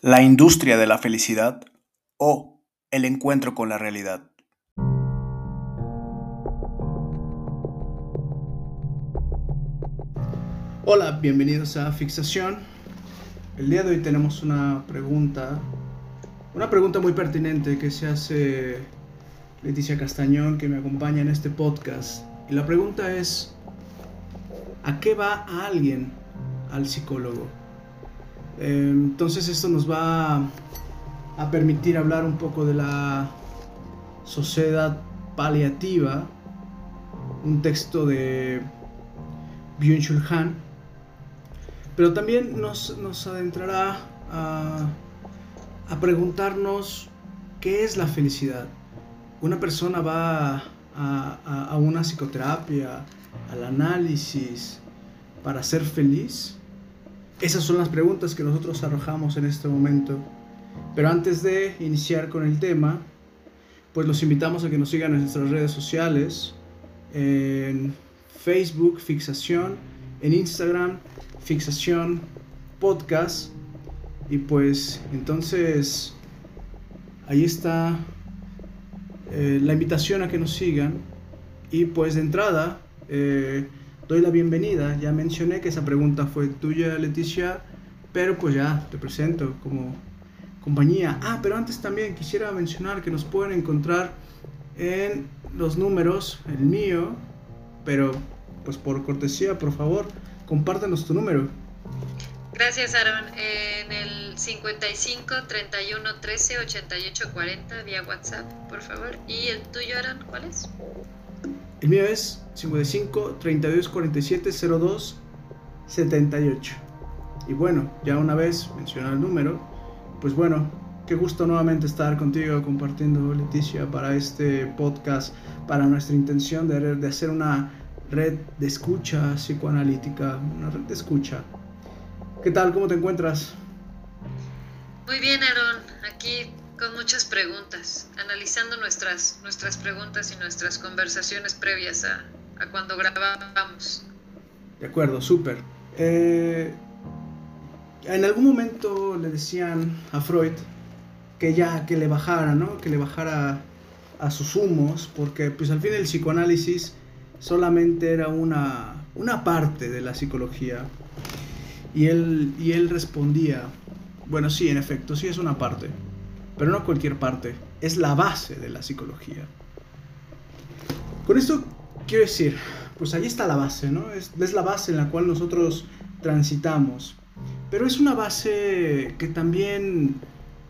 la industria de la felicidad o el encuentro con la realidad. Hola, bienvenidos a Fixación. El día de hoy tenemos una pregunta, una pregunta muy pertinente que se hace Leticia Castañón, que me acompaña en este podcast. Y la pregunta es, ¿a qué va alguien al psicólogo? Eh, entonces esto nos va a permitir hablar un poco de la sociedad paliativa, un texto de Byung-Chul Han, pero también nos, adentrará a, preguntarnos qué es la felicidad. Una persona va a una psicoterapia, al análisis, para ser feliz. Esas son las preguntas que nosotros arrojamos en este momento. Pero antes de iniciar con el tema, pues los invitamos a que nos sigan en nuestras redes sociales, en Facebook, Fixación, en Instagram, Fixación Podcast. Y pues entonces ahí está eh, la invitación a que nos sigan. Y pues de entrada, eh, doy la bienvenida. Ya mencioné que esa pregunta fue tuya, Leticia, pero pues ya te presento como compañía. Ah, pero antes también quisiera mencionar que nos pueden encontrar en los números, el mío, pero pues por cortesía, por favor, compártanos tu número. Gracias, Aaron. En el 55 31 13 88 40 vía WhatsApp, por favor. ¿Y el tuyo, Aaron, cuál es? El mío es 55 32 47 02 78. Y bueno, ya una vez mencionado el número, pues bueno, qué gusto nuevamente estar contigo compartiendo, Leticia, para este podcast, para nuestra intención de, de hacer una red de escucha psicoanalítica, una red de escucha. ¿Qué tal? ¿Cómo te encuentras? Muy bien, Aaron. Aquí con muchas preguntas, analizando nuestras, nuestras preguntas y nuestras conversaciones previas a, cuando grabábamos. De acuerdo, súper. Eh, en algún momento le decían a Freud que ya, que le bajara, ¿no? Que le bajara a sus humos, porque pues al fin el psicoanálisis solamente era una, una parte de la psicología. Y él, y él respondía, bueno, sí, en efecto, sí es una parte pero no cualquier parte, es la base de la psicología. Con esto quiero decir, pues ahí está la base, ¿no? Es, la base en la cual nosotros transitamos, pero es una base que también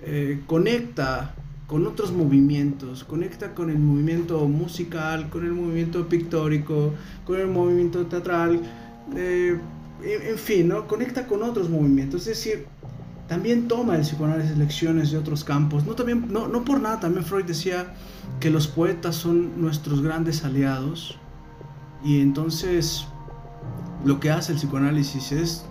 eh, conecta con otros movimientos, conecta con el movimiento musical, con el movimiento pictórico, con el movimiento teatral, eh, en, fin, ¿no? Conecta con otros movimientos, es decir, también toma el psicoanálisis lecciones de otros campos. No, también, no, no por nada, también Freud decía que los poetas son nuestros grandes aliados. Y entonces lo que hace el psicoanálisis es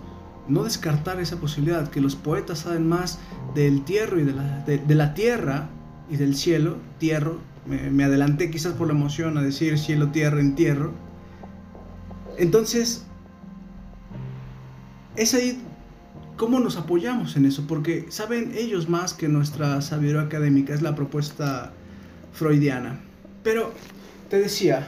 no descartar esa posibilidad, que los poetas saben más del tierra y de la, de, la tierra y del cielo, tierra, me, me, adelanté quizás por la emoción a decir cielo, tierra, entierro. Entonces, es ahí ¿Cómo nos apoyamos en eso? Porque saben ellos más que nuestra sabiduría académica, es la propuesta freudiana. Pero te decía,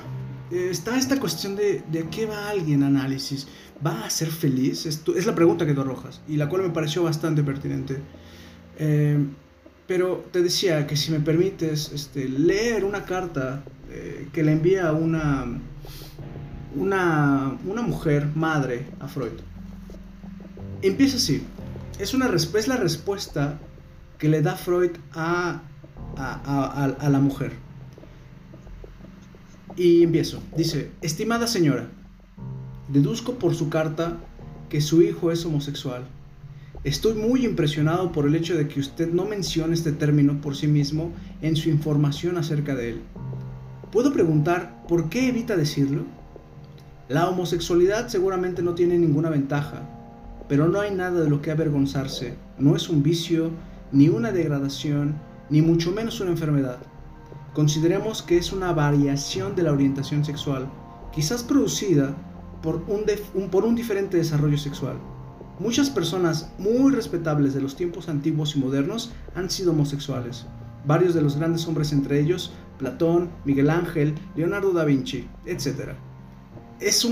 está esta cuestión de, de qué va alguien análisis. ¿Va a ser feliz? Es la pregunta que tú arrojas y la cual me pareció bastante pertinente. Eh, pero te decía que si me permites este, leer una carta eh, que le envía una, una, una mujer madre a Freud empieza así. Es, una, es la respuesta que le da Freud a, a, la mujer. Y empiezo. Dice, estimada señora, deduzco por su carta que su hijo es homosexual. Estoy muy impresionado por el hecho de que usted no mencione este término por sí mismo en su información acerca de él. ¿Puedo preguntar por qué evita decirlo? La homosexualidad seguramente no tiene ninguna ventaja, pero no hay nada de lo que avergonzarse, no es un vicio, ni una degradación, ni mucho menos una enfermedad. Consideremos que es una variación de la orientación sexual, quizás producida por un, por un diferente desarrollo sexual. Muchas personas muy respetables de los tiempos antiguos y modernos han sido homosexuales. Varios de los grandes hombres entre ellos, Platón, Miguel Ángel, Leonardo da Vinci, etc. Es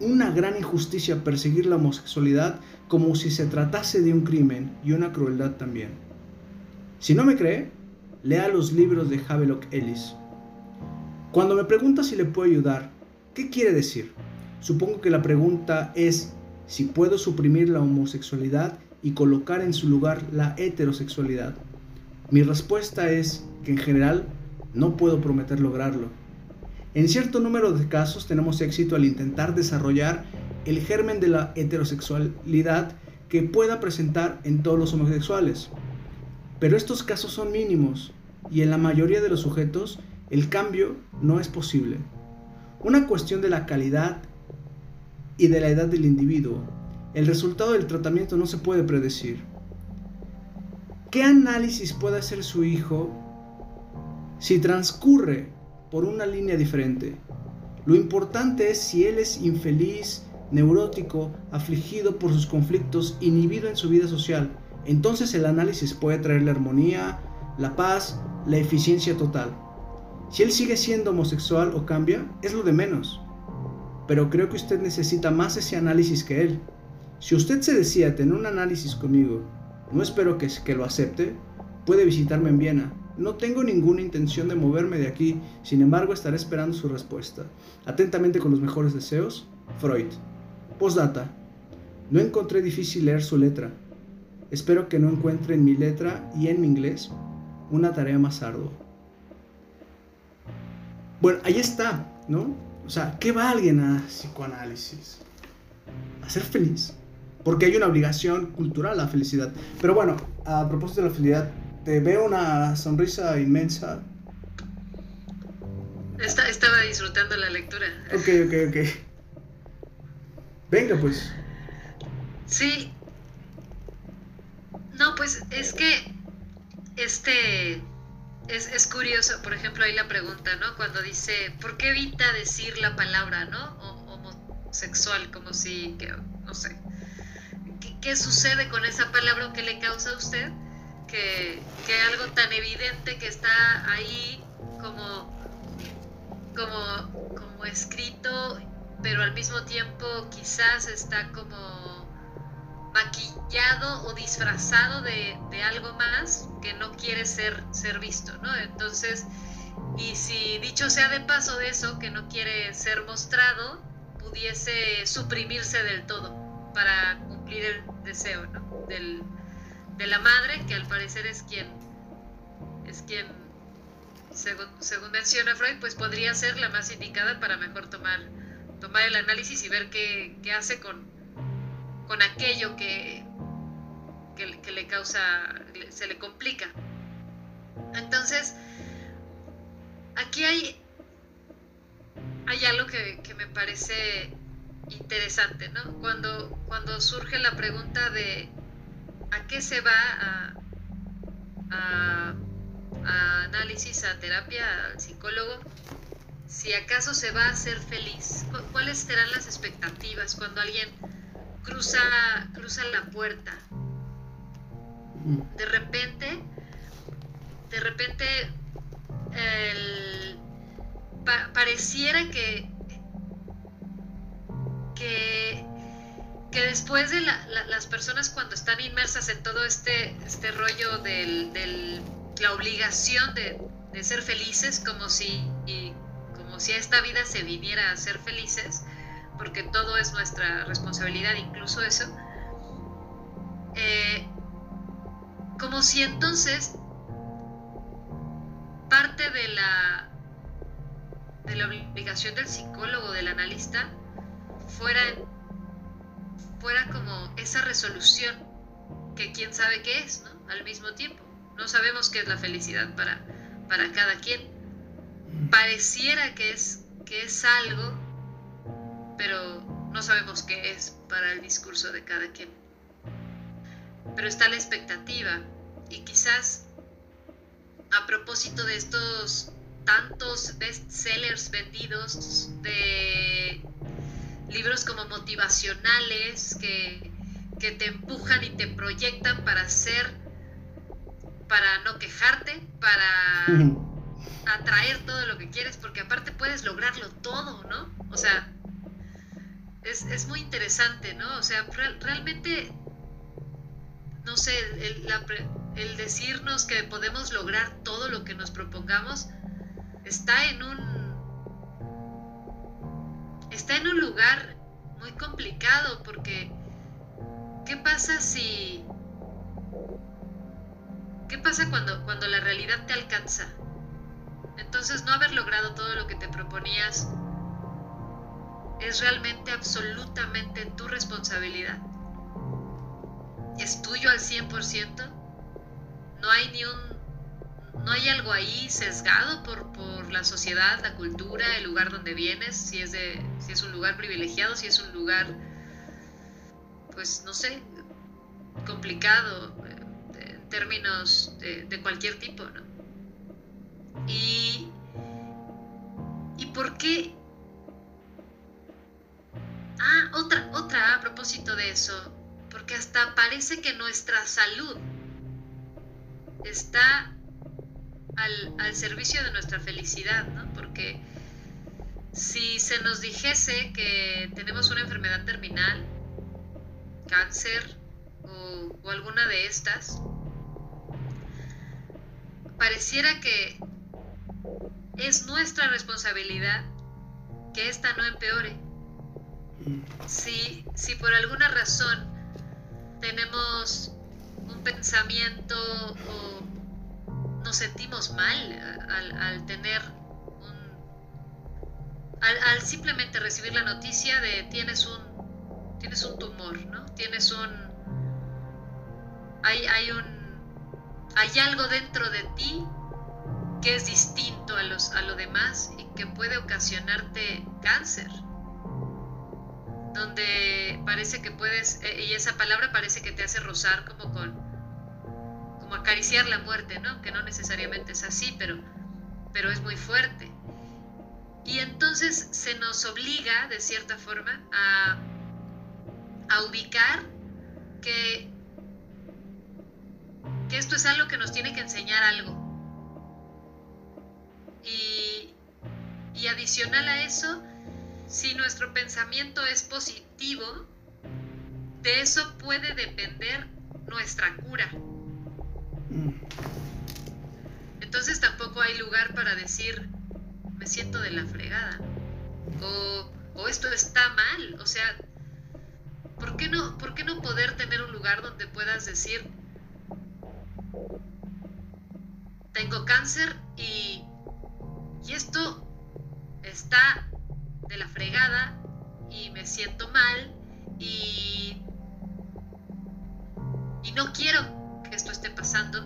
una gran injusticia perseguir la homosexualidad como si se tratase de un crimen y una crueldad también. Si no me cree, lea los libros de Havelock Ellis. Cuando me pregunta si le puedo ayudar, ¿qué quiere decir? Supongo que la pregunta es si puedo suprimir la homosexualidad y colocar en su lugar la heterosexualidad. Mi respuesta es que en general no puedo prometer lograrlo. En cierto número de casos tenemos éxito al intentar desarrollar el germen de la heterosexualidad que pueda presentar en todos los homosexuales. Pero estos casos son mínimos y en la mayoría de los sujetos el cambio no es posible. Una cuestión de la calidad y de la edad del individuo. El resultado del tratamiento no se puede predecir. ¿Qué análisis puede hacer su hijo si transcurre por una línea diferente? Lo importante es si él es infeliz, neurótico, afligido por sus conflictos, inhibido en su vida social. Entonces el análisis puede traer la armonía, la paz, la eficiencia total. Si él sigue siendo homosexual o cambia, es lo de menos pero creo que usted necesita más ese análisis que él. Si usted se decía tener un análisis conmigo, no espero que, que lo acepte, puede visitarme en Viena. No tengo ninguna intención de moverme de aquí, sin embargo estaré esperando su respuesta. Atentamente con los mejores deseos, Freud. Postdata. No encontré difícil leer su letra. Espero que no encuentre en mi letra y en mi inglés una tarea más ardua. Bueno, ahí está, ¿no? O sea, ¿qué va alguien a psicoanálisis? A ser feliz. Porque hay una obligación cultural a la felicidad. Pero bueno, a propósito de la felicidad, te veo una sonrisa inmensa. estaba disfrutando la lectura. Ok, ok, ok. Venga, pues. Sí. No, pues es que este es, es, curioso, por ejemplo, ahí la pregunta, ¿no? Cuando dice, ¿por qué evita decir la palabra, ¿no? homosexual, como si, que, no sé. ¿Qué, sucede con esa palabra que le causa a usted? Que, que, algo tan evidente que está ahí como, como, como escrito, pero al mismo tiempo quizás está como maquillado o disfrazado de, algo más que no quiere ser, ser visto, ¿no? Entonces, y si dicho sea de paso de eso, que no quiere ser mostrado, pudiese suprimirse del todo para cumplir el deseo, ¿no? De la madre, que al parecer es quien, es quien, según, según menciona Freud, pues podría ser la más indicada para mejor tomar, tomar el análisis y ver qué, qué hace con, con aquello que, que, le causa, se le complica. Entonces, aquí hay, hay algo que, me parece interesante, ¿no? Cuando, cuando surge la pregunta de a qué se va a, a, a análisis, a terapia, al psicólogo, si acaso se va a hacer feliz, cuáles serán las expectativas cuando alguien cruza, cruza la puerta. De repente, de repente, pareciera que, que, que después de las personas cuando están inmersas en todo este, este rollo de la obligación de, de, ser felices, como si, como si esta vida se viniera a ser felices, porque todo es nuestra responsabilidad, incluso eso, eh, como si entonces parte de la, de la obligación del psicólogo, del analista, fuera, fuera como esa resolución que quién sabe qué es, ¿no? Al mismo tiempo. No sabemos qué es la felicidad para, para cada quien. Pareciera que es, que es algo pero no sabemos qué es para el discurso de cada quien. Pero está la expectativa y quizás a propósito de estos tantos bestsellers vendidos de libros como motivacionales que, que te empujan y te proyectan para hacer, para no quejarte, para atraer todo lo que quieres, porque aparte puedes lograrlo todo, ¿no? O sea, es, muy interesante, ¿no? O sea, realmente, no sé, el, el decirnos que podemos lograr todo lo que nos propongamos está en un está en un lugar muy complicado porque ¿qué pasa si ¿Qué pasa cuando cuando la realidad te alcanza? Entonces no haber logrado todo lo que te proponías es realmente absolutamente tu responsabilidad. ¿Es tuyo al 100%? No hay ni un no hay algo ahí sesgado por, por, la sociedad, la cultura, el lugar donde vienes, si es, de, si es un lugar privilegiado, si es un lugar, pues no sé, complicado eh, en términos de, cualquier tipo, ¿no? Y, ¿Y por qué? Ah, otra, otra a propósito de eso, porque hasta parece que nuestra salud está al, servicio de nuestra felicidad, ¿no? Porque si se nos dijese que tenemos una enfermedad terminal, cáncer o, o alguna de estas, pareciera que es nuestra responsabilidad que ésta no empeore. Si, si por alguna razón tenemos un pensamiento o sentimos mal al, tener un... Al, simplemente recibir la noticia de tienes un, tienes un tumor, ¿no? Tienes un... Hay, hay un... Hay algo dentro de ti que es distinto a, los, a lo demás y que puede ocasionarte cáncer donde parece que puedes, eh, y esa palabra parece que te hace rozar como con, como acariciar la muerte, ¿no? Que no necesariamente es así, pero, pero es muy fuerte. Y entonces se nos obliga, de cierta forma, a, a ubicar que, que esto es algo que nos tiene que enseñar algo. Y, y adicional a eso, si nuestro pensamiento es positivo, de eso puede depender nuestra cura. Entonces tampoco hay lugar para decir, me siento de la fregada. O, esto está mal. O sea, ¿por qué, no, ¿por qué no poder tener un lugar donde puedas decir, tengo cáncer y, y esto está de la fregada y me siento mal y, y no quiero que esto esté pasando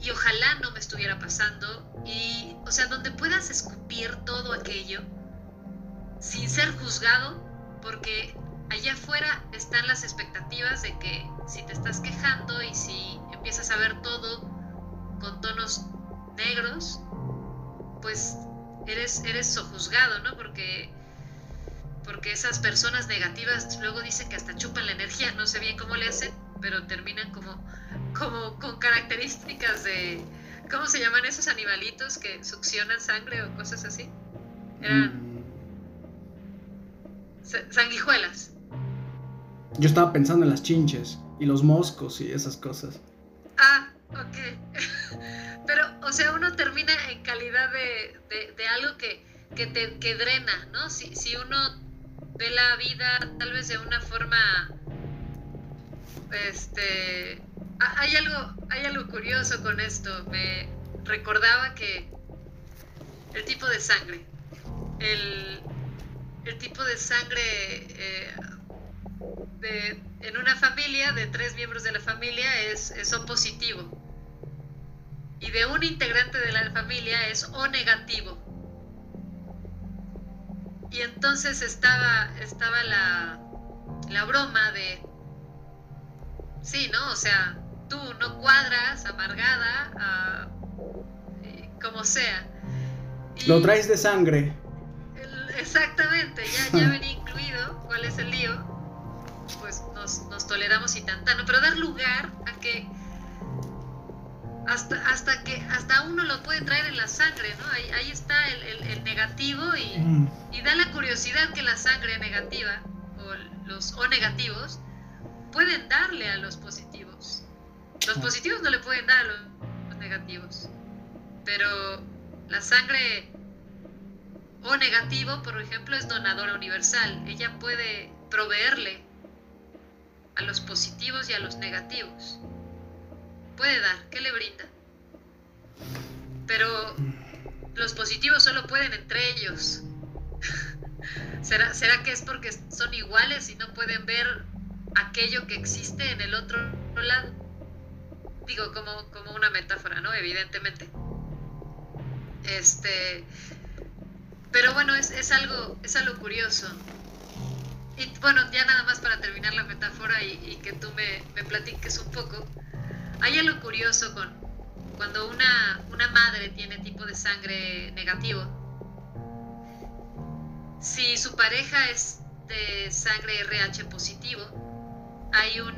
y ojalá no me estuviera pasando y, o sea, donde puedas escupir todo aquello sin ser juzgado, porque allá afuera están las expectativas de que si te estás quejando y si empiezas a ver todo con tonos negros, pues eres, eres sojuzgado, ¿no? Porque, porque esas personas negativas luego dicen que hasta chupan la energía, no sé bien cómo le hacen, pero terminan como, como con características de, ¿cómo se llaman esos animalitos que succionan sangre o cosas así? Eran mm. sanguijuelas. Yo estaba pensando en las chinches y los moscos y esas cosas. Ah, ok. Pero, o sea, uno termina en calidad de, de, algo que, que, te, que drena, ¿no? Si, si uno ve la vida tal vez de una forma este, hay algo, hay algo curioso con esto. Me recordaba que el tipo de sangre, el, tipo de sangre eh, en una familia, de tres miembros de la familia, es, es O positivo. Y de un integrante de la familia es O negativo. Y entonces estaba, estaba la, la broma de Sí, ¿no? O sea, tú no cuadras, amargada, eh, como sea. Lo traes de sangre. exactamente, ya, ya venía incluido cuál es el lío. pues nos, toleramos y tantano, pero dar lugar a que hasta, hasta que hasta uno lo puede traer en la sangre, ¿no? Ahí, ahí está el, negativo y, mm. y, da la curiosidad que la sangre negativa o los O negativos pueden darle a los positivos. Los positivos no le pueden dar a los negativos, pero la sangre O negativo, por ejemplo, es donadora universal. Ella puede proveerle a los positivos y a los negativos. Puede dar, ¿qué le brinda? Pero los positivos solo pueden entre ellos. ¿Será, ¿Será que es porque son iguales y no pueden ver aquello que existe en el otro lado? Digo, como, como una metáfora, ¿no? Evidentemente. Este. Pero bueno, es, es algo, es algo curioso. Y bueno, ya nada más para terminar la metáfora y, que tú me, me, platiques un poco. Hay algo curioso con cuando una, una madre tiene tipo de sangre negativo. Si su pareja es de sangre RH positivo, hay un...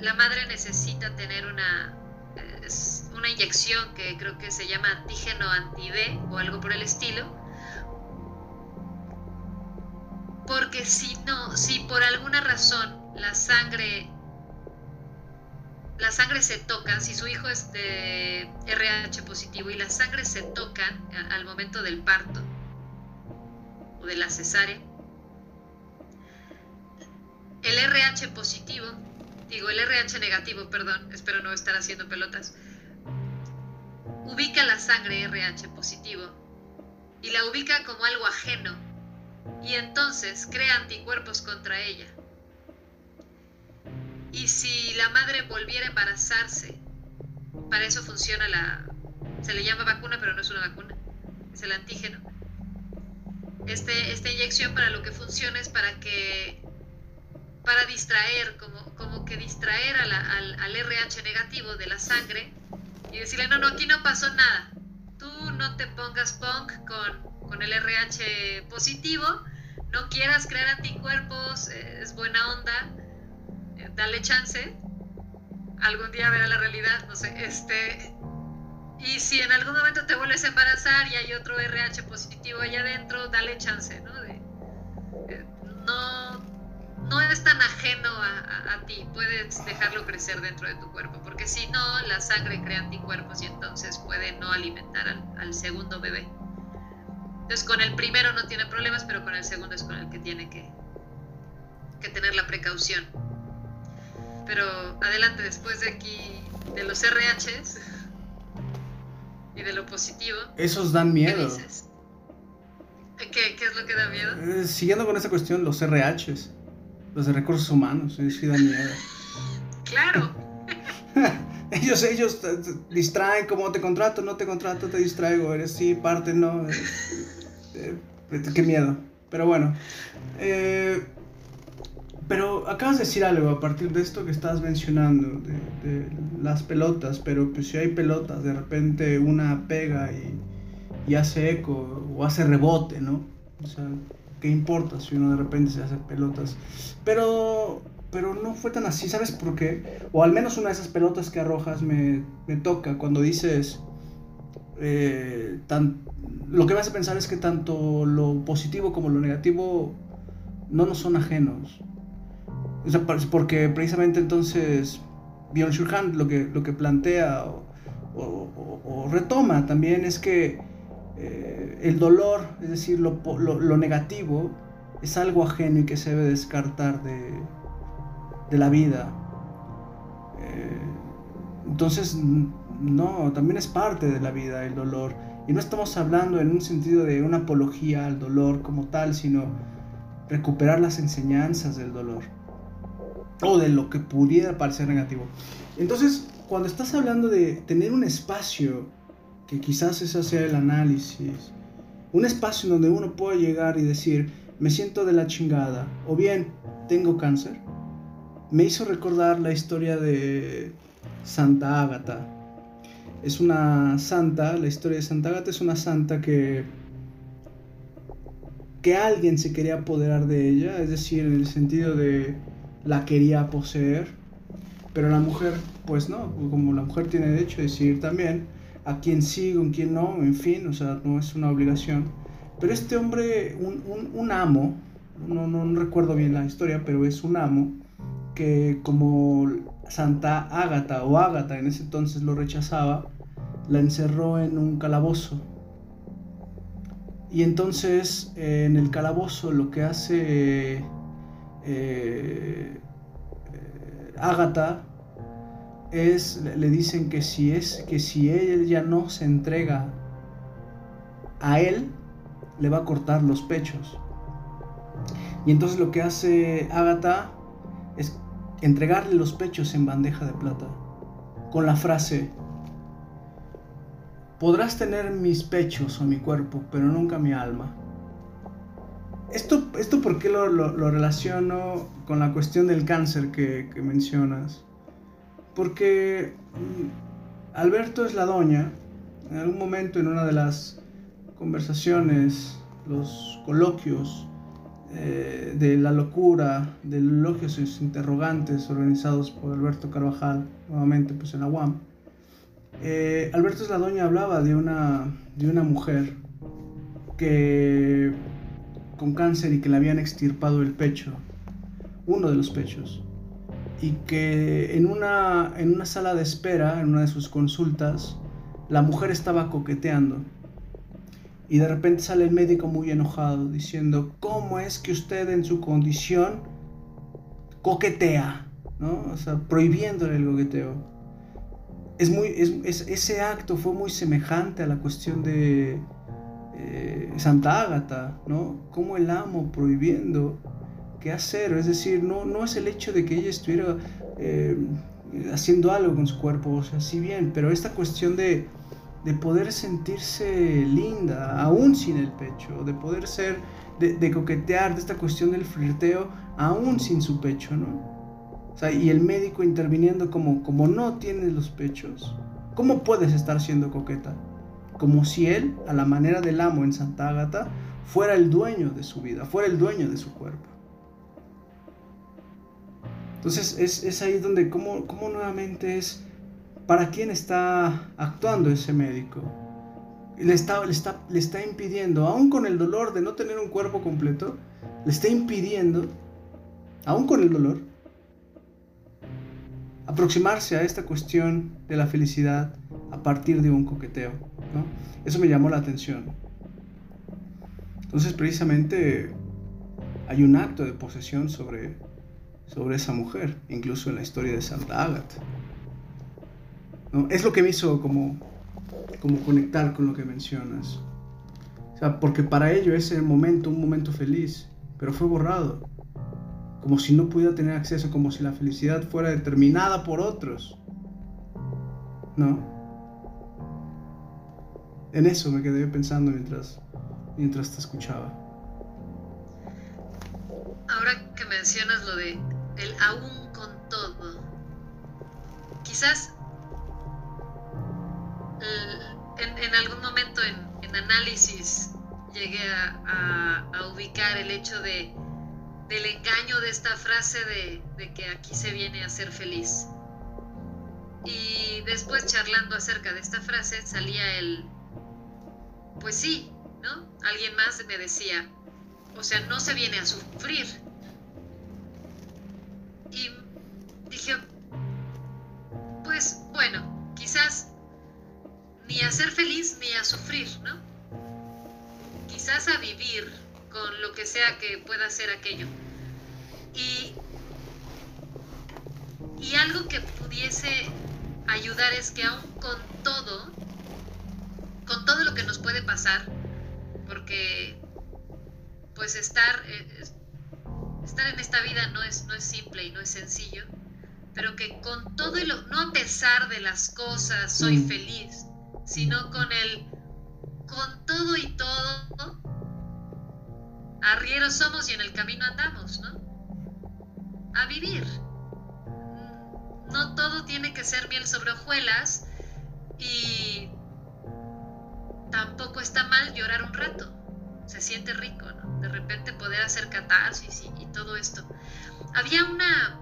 La madre necesita tener una, una inyección que creo que se llama antígeno anti-D o algo por el estilo, porque si no, si por alguna razón la sangre la sangre se toca, si su hijo es de RH positivo y la sangre se tocan al momento del parto o de la cesárea, el RH positivo, digo el RH negativo, perdón, espero no estar haciendo pelotas, ubica la sangre RH positivo y la ubica como algo ajeno y entonces crea anticuerpos contra ella. Y si la madre volviera a embarazarse, para eso funciona la... Se le llama vacuna, pero no es una vacuna, es el antígeno. Este, esta inyección para lo que funciona es para que... para distraer, como, como que distraer al, al RH negativo de la sangre y decirle, no, no, aquí no pasó nada. Tú no te pongas punk con con el RH positivo, no quieras crear anticuerpos, eh, es buena onda, eh, dale chance, algún día verá la realidad, no sé, este, y si en algún momento te vuelves a embarazar y hay otro RH positivo allá adentro, dale chance, ¿no? Eh, no, no es tan ajeno a, ti, puedes dejarlo crecer dentro de tu cuerpo, porque si no, la sangre crea anticuerpos y entonces puede no alimentar al segundo bebé. Entonces con el primero no tiene problemas, pero con el segundo es con el que tiene que, que tener la precaución. Pero adelante, después de aquí, de los RHs y de lo positivo. Esos dan miedo. ¿Qué, ¿Qué, es lo que da miedo? Eh, siguiendo con esa cuestión, los RHs, los de recursos humanos, sí dan miedo. claro. ellos, ellos distraen, como te contrato, no te contrato, te distraigo, eres sí, parte, no. Eh, qué miedo. Pero bueno. Eh, pero acabas de decir algo a partir de esto que estás mencionando, de, las pelotas, pero pues si hay pelotas, de repente una pega y, hace eco o hace rebote, ¿no? O sea, ¿qué importa si uno de repente se hace pelotas? Pero, pero no fue tan así, ¿sabes por qué? O al menos una de esas pelotas que arrojas me, me toca cuando dices, eh, tan, lo que me hace pensar es que tanto lo positivo como lo negativo no nos son ajenos. porque precisamente entonces Bjorn Shurhan lo que, lo que plantea o, retoma también es que eh, el dolor, es decir, lo, lo, negativo, es algo ajeno y que se debe descartar de, de la vida. Eh, entonces, no, también es parte de la vida el dolor. Y no estamos hablando en un sentido de una apología al dolor como tal, sino recuperar las enseñanzas del dolor. O de lo que pudiera parecer negativo. Entonces, cuando estás hablando de tener un espacio, que quizás ese sea el análisis, un espacio donde uno puede llegar y decir, me siento de la chingada, o bien, tengo cáncer, me hizo recordar la historia de Santa Ágata, es una santa, la historia de Santa Agata es una santa que que alguien se quería apoderar de ella, es decir, en el sentido de la quería poseer, pero la mujer, pues no, como la mujer tiene derecho a decidir también a quién sí, con quién no, en fin, o sea, no es una obligación. Pero este hombre, un, amo, no, no, recuerdo bien la historia, pero es un amo que como Santa Ágata o Ágata en ese entonces lo rechazaba, la encerró en un calabozo y entonces eh, en el calabozo lo que hace eh, eh Ágata es, le dicen que si es, que si ella no se entrega a él, le va a cortar los pechos. Y entonces lo que hace Ágata es entregarle los pechos en bandeja de plata, con la frase, Podrás tener mis pechos o mi cuerpo, pero nunca mi alma. Esto, esto ¿por qué lo, relaciono con la cuestión del cáncer que, mencionas? Porque mm, Alberto es la doña, en algún momento en una de las conversaciones, los coloquios eh, de la locura, de elogios y interrogantes organizados por Alberto Carvajal, nuevamente pues en la UAM, eh, Alberto Sladoña hablaba de una, de una mujer que con cáncer y que le habían extirpado el pecho, uno de los pechos, y que en una, en una sala de espera, en una de sus consultas, la mujer estaba coqueteando. Y de repente sale el médico muy enojado diciendo, ¿cómo es que usted en su condición coquetea? ¿no? O sea, prohibiéndole el coqueteo es muy, es, ese acto fue muy semejante a la cuestión de eh, Santa Ágata, ¿no? Como el amo prohibiendo qué hacer, es decir, no, no es el hecho de que ella estuviera eh, haciendo algo con su cuerpo, o sea, sí bien, pero esta cuestión de, de poder sentirse linda, aún sin el pecho, de poder ser, de, de coquetear, de esta cuestión del flirteo, aún sin su pecho, ¿no? y el médico interviniendo como, como no tienes los pechos, ¿cómo puedes estar siendo coqueta? Como si él, a la manera del amo en Santa Ágata, fuera el dueño de su vida, fuera el dueño de su cuerpo. Entonces es, ahí donde, ¿cómo, ¿cómo, nuevamente es para quién está actuando ese médico? Le está, le, está, le está impidiendo, aún con el dolor de no tener un cuerpo completo, le está impidiendo, aún con el dolor, aproximarse a esta cuestión de la felicidad a partir de un coqueteo. ¿no? Eso me llamó la atención. Entonces precisamente hay un acto de posesión sobre, sobre esa mujer, incluso en la historia de Santa Agatha. ¿no? Es lo que me hizo como, como conectar con lo que mencionas. O sea, porque para ello ese momento, un momento feliz, pero fue borrado como si no pudiera tener acceso, como si la felicidad fuera determinada por otros. ¿No? En eso me quedé pensando mientras, mientras te escuchaba. Ahora que mencionas lo de el aún con todo, quizás en, algún momento en, análisis llegué a ubicar el hecho de del engaño de esta frase de, que aquí se viene a ser feliz. Y después charlando acerca de esta frase salía el, pues sí, ¿no? Alguien más me decía, o sea, no se viene a sufrir. Y dije, pues bueno, quizás ni a ser feliz ni a sufrir, ¿no? Quizás a vivir con lo que sea que pueda ser aquello. Y, y algo que pudiese ayudar es que aún con todo, con todo lo que nos puede pasar, porque pues estar, eh, estar en esta vida no es, no es simple y no es sencillo, pero que con todo y lo, no a pesar de las cosas soy mm. feliz, sino con el, con todo y todo, arrieros somos y en el camino andamos, ¿no? A vivir. No todo tiene que ser miel sobre hojuelas y tampoco está mal llorar un rato. Se siente rico, ¿no? De repente poder hacer catarsis y, todo esto. Había una,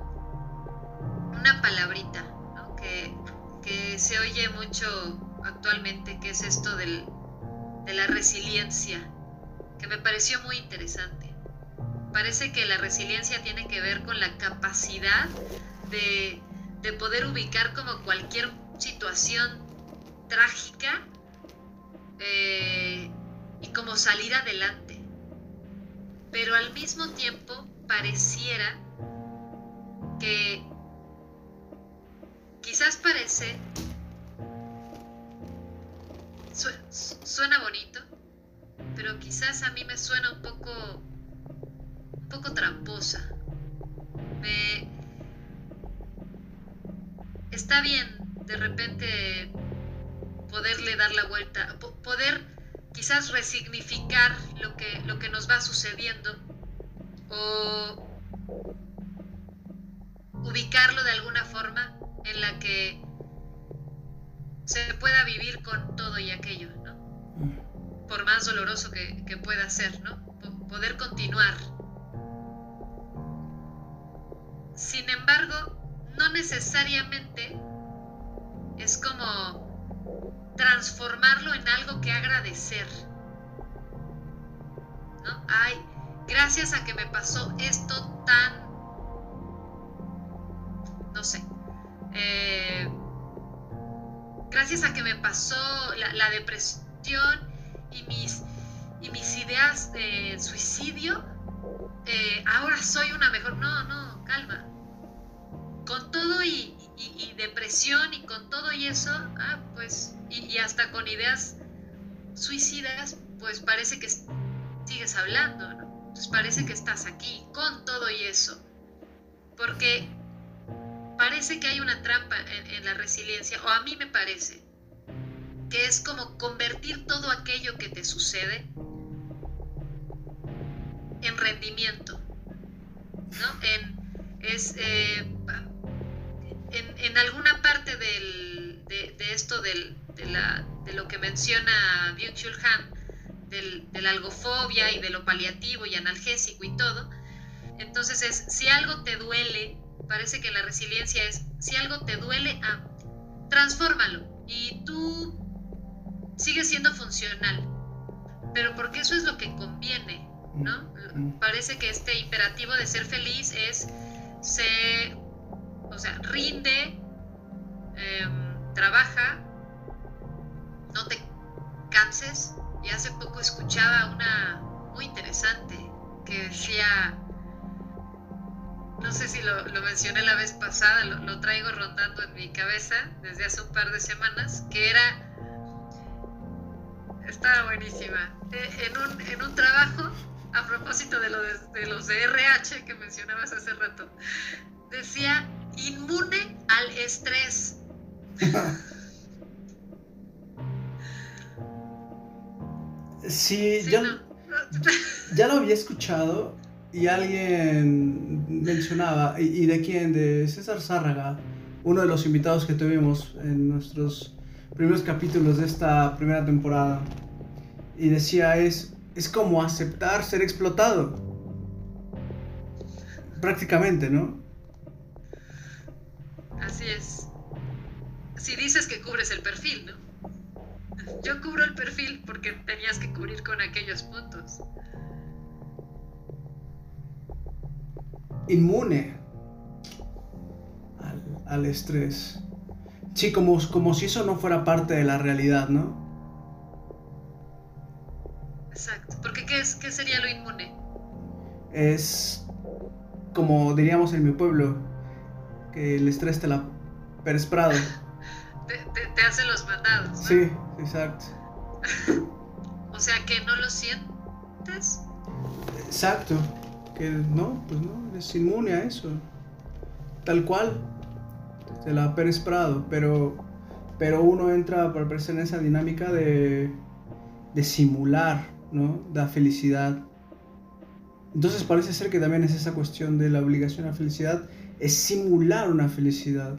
una palabrita que, que, se oye mucho actualmente, que es esto del, de la resiliencia, que me pareció muy interesante. Parece que la resiliencia tiene que ver con la capacidad de, de poder ubicar como cualquier situación trágica eh, y como salir adelante. Pero al mismo tiempo pareciera que quizás parece, suena bonito, pero quizás a mí me suena un poco, un poco tramposa. Me, está bien de repente poderle dar la vuelta, poder quizás resignificar lo que, lo que nos va sucediendo o ubicarlo de alguna forma en la que se pueda vivir con todo y aquello, ¿no? Por más doloroso que, que pueda ser, ¿no? Poder continuar. Sin embargo, no necesariamente es como transformarlo en algo que agradecer. ¿No? Ay, gracias a que me pasó esto tan no sé, eh, gracias a que me pasó la, depresión y mis, y mis ideas de suicidio, eh, ahora soy una mejor. No, no, calma. Con todo y, depresión y con todo y eso, ah, pues, y, hasta con ideas suicidas, pues parece que sigues hablando, ¿no? Pues parece que estás aquí con todo y eso. Porque parece que hay una trampa en, la resiliencia, o a mí me parece, que es como convertir todo aquello que te sucede en rendimiento, ¿no? En, es, eh, en, alguna parte del, de, esto del, de, la, de, lo que menciona Byung-Chul Han, del, de la algofobia y de lo paliativo y analgésico y todo, entonces es, si algo te duele, parece que la resiliencia es, si algo te duele, ah, transfórmalo y tú sigues siendo funcional. Pero porque eso es lo que conviene, ¿no? Mm. Parece que este imperativo de ser feliz es ser, o sea, rinde, em, trabaja, no te canses. Y hace poco escuchaba una muy interesante que decía, no sé si lo, mencioné la vez pasada, lo, traigo rondando en mi cabeza desde hace un par de semanas, que era, estaba buenísima, eh, en, un, en un trabajo, a propósito de, lo de, los de RH que mencionabas hace rato, decía inmune al estrés. Sí, ya, ya lo había escuchado y alguien mencionaba, ¿y, de quién? De César Zárraga, uno de los invitados que tuvimos en nuestros primeros capítulos de esta primera temporada. Y decía, es, es como aceptar ser explotado. Prácticamente, ¿no? Si dices que cubres el perfil, ¿no? Yo cubro el perfil porque tenías que cubrir con aquellos puntos. inmune al, estrés. Sí, como, como si eso no fuera parte de la realidad, ¿no? Exacto. Porque ¿qué, es, qué sería lo inmune? Es como diríamos en mi pueblo, que el estrés te la Pérez Prado. te, hace los mandados. Sí, exacto. o sea que no lo sientes. Exacto que no, pues no, es inmune a eso. Tal cual, se la ha Prado, pero, pero uno entra por en esa dinámica de, de simular, ¿no? La felicidad. Entonces parece ser que también es esa cuestión de la obligación a felicidad, es simular una felicidad,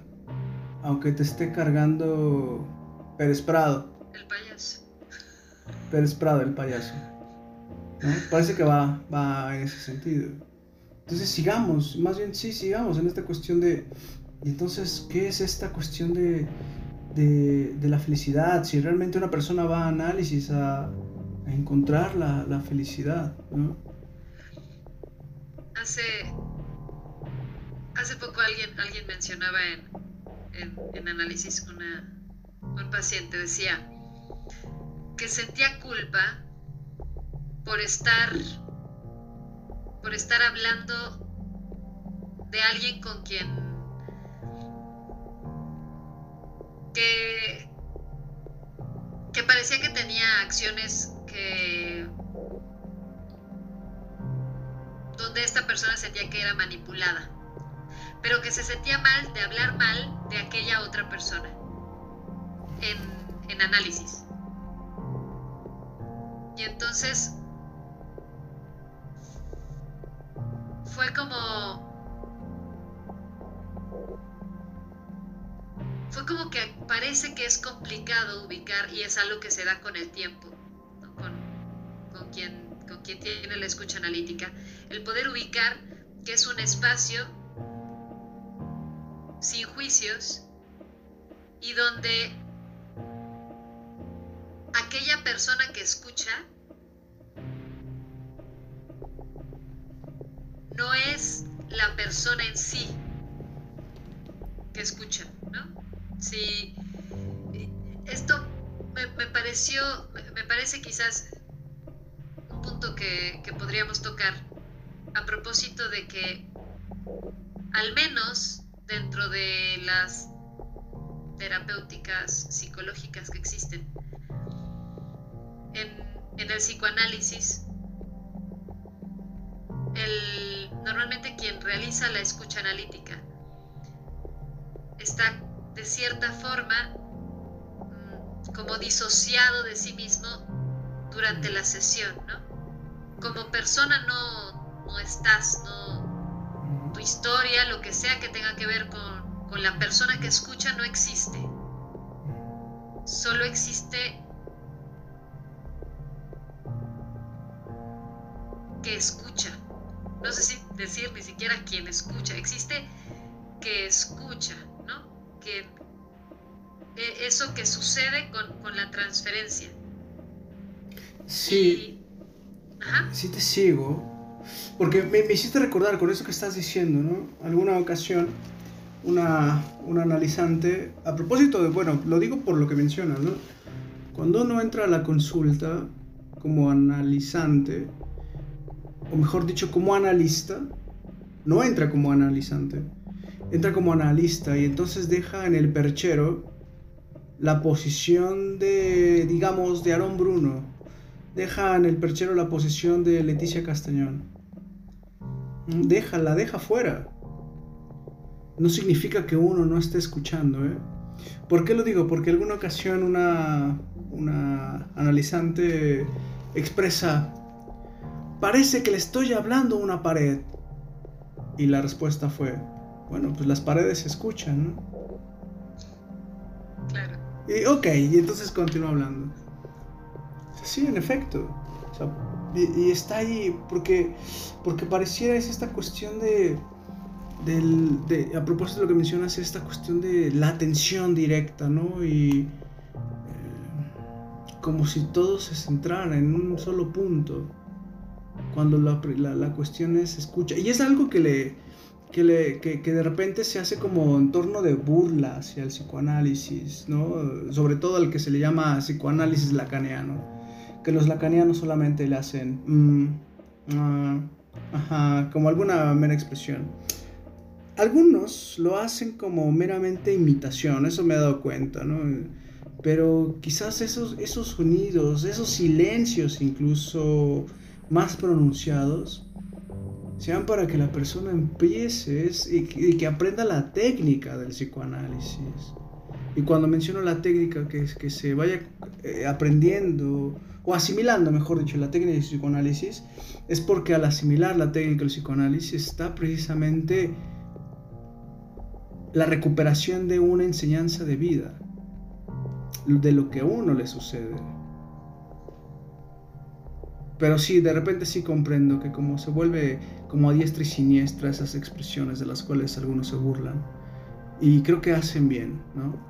aunque te esté cargando Pérez Prado. El payaso. Pérez Prado, el payaso. Parece que va, va en ese sentido. Entonces sigamos, más bien sí, sigamos en esta cuestión de, y entonces, ¿qué es esta cuestión de, de, la felicidad? Si realmente una persona va a análisis a, encontrar la, la, felicidad, ¿no? Hace, hace poco alguien, alguien mencionaba en, en, análisis una, un paciente, decía que sentía culpa por estar por estar hablando de alguien con quien que, que parecía que tenía acciones que donde esta persona sentía que era manipulada, pero que se sentía mal de hablar mal de aquella otra persona. En, análisis. Y entonces fue como fue como que parece que es complicado ubicar y es algo que se da con el tiempo, con, con, quien, con quien tiene la escucha analítica, el poder ubicar que es un espacio sin juicios y donde aquella persona que escucha no es la persona en sí que escucha, ¿no? Sí, esto me, pareció, me parece quizás un punto que, que podríamos tocar a propósito de que al menos dentro de las terapéuticas psicológicas que existen, en, el psicoanálisis, el, normalmente quien realiza la escucha analítica está de cierta forma mm, como disociado de sí mismo durante la sesión, ¿no? Como persona no, no estás, no, tu historia, lo que sea que tenga que ver con, con la persona que escucha no existe. Solo existe que escucha. No sé si decir ni siquiera quien escucha. Existe que escucha que e, eso que sucede con, la transferencia. Sí. Sí te sigo. Porque me, hiciste recordar con eso que estás diciendo, ¿no? Alguna ocasión, una, una analizante, a propósito de, bueno, lo digo por lo que mencionas, ¿no? Cuando uno entra a la consulta como analizante, o mejor dicho, como analista, no entra como analizante, entra como analista y entonces deja en el perchero la posición de, digamos, de Aaron Bruno. Deja en el perchero la posición de Leticia Castañón. Deja, la deja fuera. No significa que uno no esté escuchando, ¿eh? ¿Por qué lo digo? Porque alguna ocasión una, una analizante expresa, parece que le estoy hablando a una pared. Y la respuesta fue, bueno, pues las paredes se escuchan, ¿no? Claro. Y ok, y entonces continúa hablando. Sí, en efecto. y, está ahí porque, porque pareciera es esta cuestión de, de, a propósito de lo que mencionas, esta cuestión de la atención directa, ¿no? Y eh, como si todo se centrara en un solo punto, cuando la, la, la cuestión es escucha. Y es algo que le, que, le, que, que, de repente se hace como en torno de burla hacia el psicoanálisis, ¿no? Sobre todo al que se le llama psicoanálisis lacaniano, que los lacanianos solamente le hacen, mm, ah, ajá, como alguna mera expresión. Algunos lo hacen como meramente imitación, eso me he dado cuenta, ¿no? Pero quizás esos, esos sonidos, esos silencios incluso más pronunciados, sean para que la persona empiece y que, aprenda la técnica del psicoanálisis. Y cuando menciono la técnica, que, que se vaya eh, aprendiendo o asimilando, mejor dicho, la técnica del psicoanálisis, es porque al asimilar la técnica del psicoanálisis está precisamente la recuperación de una enseñanza de vida, de lo que a uno le sucede. Pero sí, de repente sí comprendo que como se vuelve como a diestra y siniestra esas expresiones de las cuales algunos se burlan. Y creo que hacen bien, ¿no?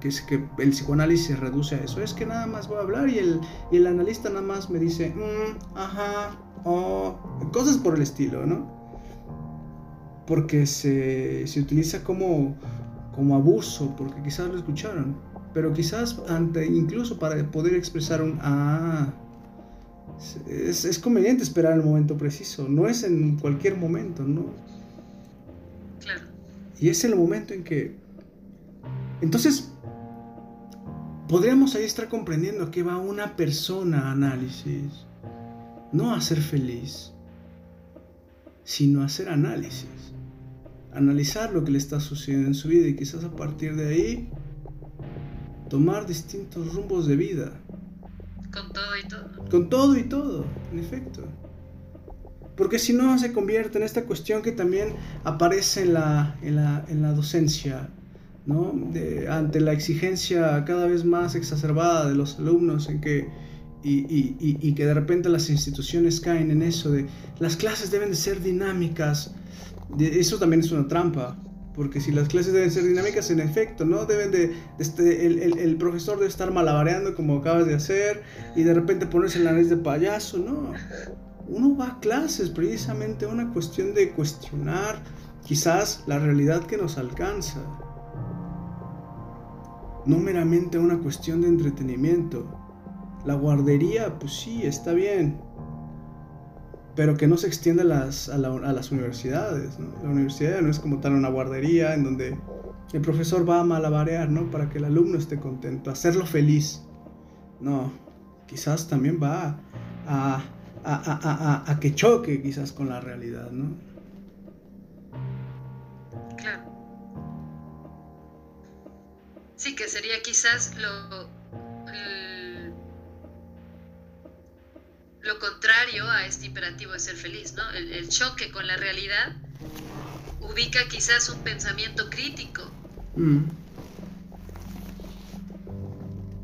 Que, es que el psicoanálisis se reduce a eso. Es que nada más voy a hablar y el, y el analista nada más me dice, mm, ajá, o cosas por el estilo, ¿no? Porque se, se utiliza como, como abuso, porque quizás lo escucharon. Pero quizás ante, incluso para poder expresar un, ah, es, es, conveniente esperar el momento preciso, no es en cualquier momento, ¿no? Claro. Y es el momento en que... Entonces, podríamos ahí estar comprendiendo que va una persona a análisis, no a ser feliz, sino a hacer análisis. Analizar lo que le está sucediendo en su vida y quizás a partir de ahí tomar distintos rumbos de vida. Con todo y todo. Con todo y todo, en efecto. Porque si no se convierte en esta cuestión que también aparece en la, en la, en la docencia, ¿no? ante la exigencia cada vez más exacerbada de los alumnos en que, y, que de repente las instituciones caen en eso de las clases deben de ser dinámicas. Eso también es una trampa, porque si las clases deben ser dinámicas, en efecto, ¿no? Deben de, este, el, el, el, profesor debe estar malabareando como acabas de hacer y de repente ponerse en la nariz de payaso, ¿no? Uno va a clases precisamente una cuestión de cuestionar quizás la realidad que nos alcanza. No meramente una cuestión de entretenimiento. La guardería, pues sí, está bien, pero que no se extienda a las, universidades. ¿no? La universidad no es como tal una guardería en donde el profesor va a malabarear ¿no? para que el alumno esté contento, hacerlo feliz. No, quizás también va a, a, a que choque quizás con la realidad. ¿no? Claro. Sí, que sería quizás lo, lo contrario a este imperativo de ser feliz, ¿no? El, choque con la realidad ubica quizás un pensamiento crítico. Mm.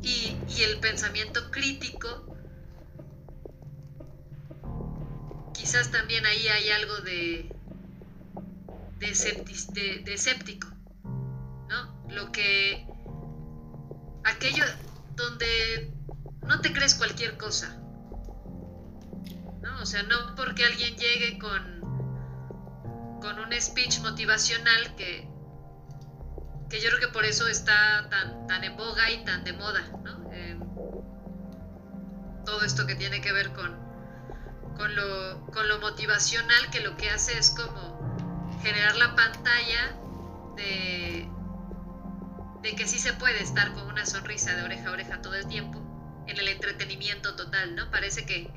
Y, el pensamiento crítico, quizás también ahí hay algo de, de, de escéptico, ¿no? Lo que, aquello donde no te crees cualquier cosa, o sea, no porque alguien llegue con, con un speech motivacional que, que yo creo que por eso está tan, tan en boga y tan de moda, ¿no? Eh, todo esto que tiene que ver con, con, lo, con lo motivacional, que lo que hace es como generar la pantalla de, de que sí se puede estar con una sonrisa de oreja a oreja todo el tiempo, en el entretenimiento total, ¿no? Parece que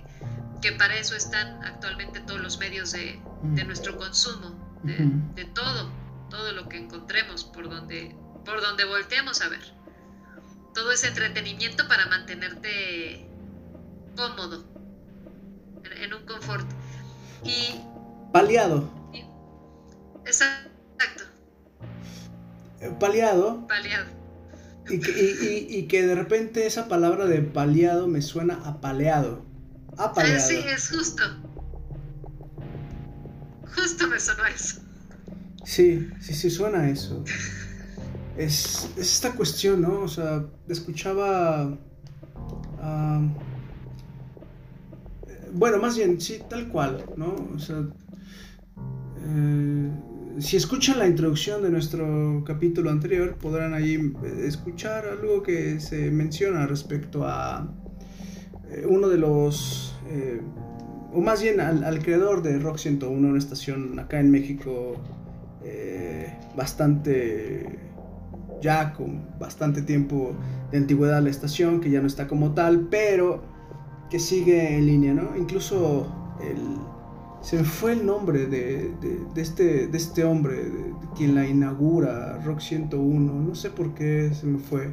que para eso están actualmente todos los medios de, de nuestro consumo, de, todo, todo lo que encontremos, por donde, por donde volteemos a ver. Todo ese entretenimiento para mantenerte cómodo, en, un confort. Y... Paliado. exacto. Eh, paliado. Paliado. Y que, y, y que de repente esa palabra de paliado me suena a paleado. Ah, sí, es justo. Justo me sonó eso. Sí, sí, sí suena eso. Es, esta cuestión, ¿no? O sea, escuchaba... bueno, más bien, sí, tal cual, ¿no? O sea, eh, si escuchan la introducción de nuestro capítulo anterior, podrán ahí escuchar algo que se menciona respecto a eh, uno de los, eh, o más bien al, creador de Rock 101, una estación acá en México eh, bastante, ya con bastante tiempo de antigüedad la estación, que ya no está como tal, pero que sigue en línea, ¿no? Incluso el, se me fue el nombre de, de, este, de este hombre, quien la inaugura, Rock 101, no sé por qué se me fue.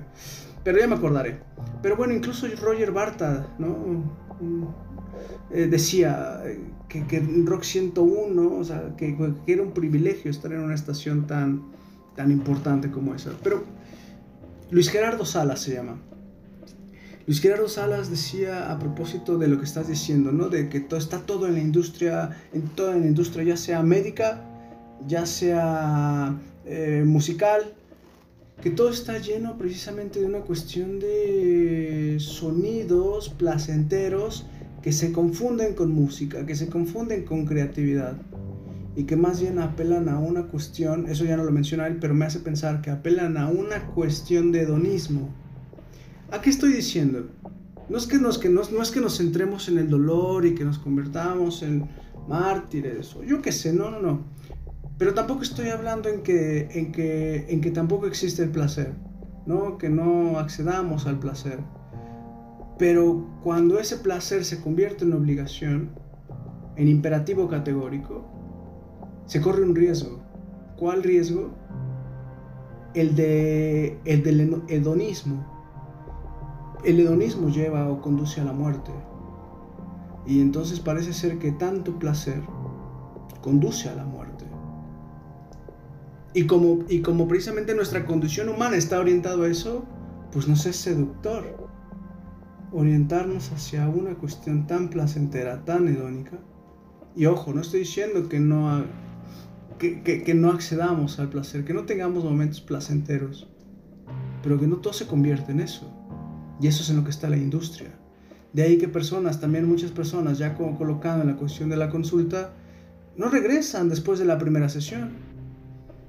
Pero ya me acordaré. Pero bueno, incluso Roger Barta, ¿no? Eh, decía que, que Rock 101, o sea, que, era un privilegio estar en una estación tan, tan importante como esa. Pero Luis Gerardo Salas se llama. Luis Gerardo Salas decía a propósito de lo que estás diciendo, ¿no? De que todo, está todo en la industria, en toda la industria, ya sea médica, ya sea eh, musical, que todo está lleno precisamente de una cuestión de sonidos placenteros que se confunden con música, que se confunden con creatividad y que más bien apelan a una cuestión, eso ya no lo menciona él, pero me hace pensar que apelan a una cuestión de hedonismo ¿A qué estoy diciendo? No es que nos, que no es que nos centremos en el dolor y que nos convertamos en mártires o yo qué sé, no, no, no. Pero tampoco estoy hablando en que, en que, en que tampoco existe el placer, ¿no? Que no accedamos al placer. Pero cuando ese placer se convierte en obligación, en imperativo categórico, se corre un riesgo. ¿Cuál riesgo? El, de, el del hedonismo el hedonismo lleva o conduce a la muerte. Y entonces parece ser que tanto placer conduce a la muerte. Y como, y como precisamente nuestra condición humana está orientado a eso, pues nos es seductor orientarnos hacia una cuestión tan placentera, tan hedónica. Y ojo, no estoy diciendo que no, que, que no accedamos al placer, que no tengamos momentos placenteros, pero que no todo se convierte en eso. Y eso es en lo que está la industria. De ahí que personas, también muchas personas, ya colocando en la cuestión de la consulta, no regresan después de la primera sesión.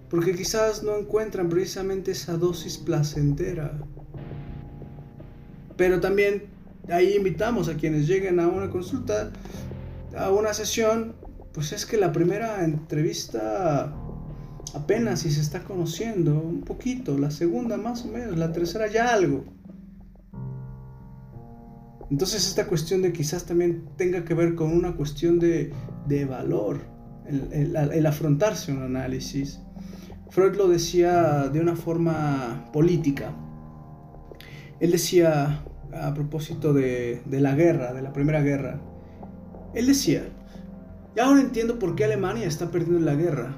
Porque quizás no encuentran precisamente esa dosis placentera. Pero también ahí invitamos a quienes lleguen a una consulta, a una sesión, pues es que la primera entrevista apenas si se está conociendo un poquito, la segunda más o menos, la tercera ya algo. Entonces esta cuestión de quizás también tenga que ver con una cuestión de, valor, el, afrontarse un análisis. Freud lo decía de una forma política. Él decía, a propósito de, de la guerra, de la Primera Guerra, él decía, y ahora entiendo por qué Alemania está perdiendo la guerra.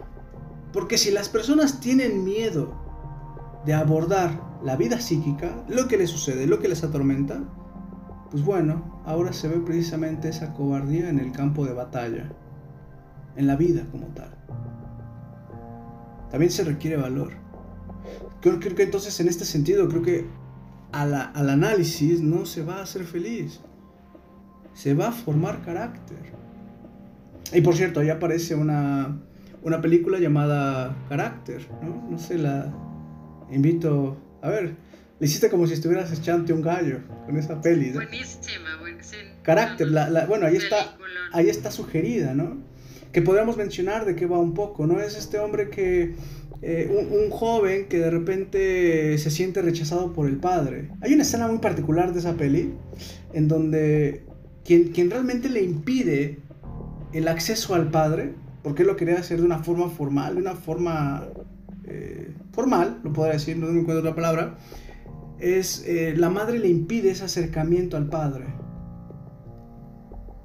Porque si las personas tienen miedo de abordar la vida psíquica, lo que les sucede, lo que les atormenta, pues bueno, ahora se ve precisamente esa cobardía en el campo de batalla, en la vida como tal. También se requiere valor. Creo, que entonces en este sentido, creo que al análisis no se va a hacer feliz, se va a formar carácter. Y por cierto, ahí aparece una, una película llamada Carácter, ¿no? No sé, la invito a ver, le hiciste como si estuvieras echándote un gallo con esa peli. Buenísima, buenísima. Carácter, la, bueno, ahí está, ahí está sugerida, ¿no? Que podríamos mencionar de qué va un poco, ¿no? Es este hombre que, eh, un, joven que de repente se siente rechazado por el padre. Hay una escena muy particular de esa peli, en donde quien, quien realmente le impide el acceso al padre, porque él lo quería hacer de una forma formal, de una forma eh, formal, lo podría decir, no me encuentro otra palabra, es eh, la madre le impide ese acercamiento al padre.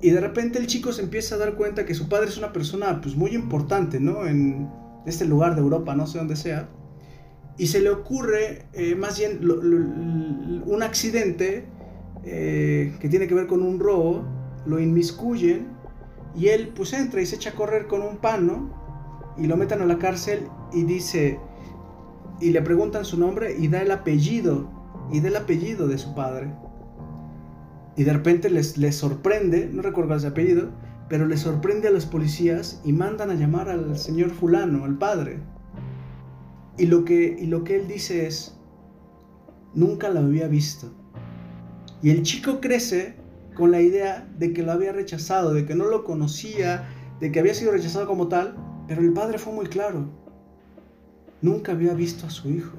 Y de repente el chico se empieza a dar cuenta que su padre es una persona pues muy importante, ¿no? En este lugar de Europa, no sé dónde sea. Y se le ocurre eh, más bien un accidente eh, que tiene que ver con un robo, lo inmiscuyen y él pues entra y se echa a correr con un pan, ¿no? Y lo meten a la cárcel y dice, y le preguntan su nombre y da el apellido y del apellido de su padre. Y de repente les, les sorprende, no recuerdo ese apellido, pero les sorprende a los policías y mandan a llamar al señor fulano, al padre. Y lo que, y lo que él dice es, nunca lo había visto. Y el chico crece con la idea de que lo había rechazado, de que no lo conocía, de que había sido rechazado como tal, pero el padre fue muy claro. Nunca había visto a su hijo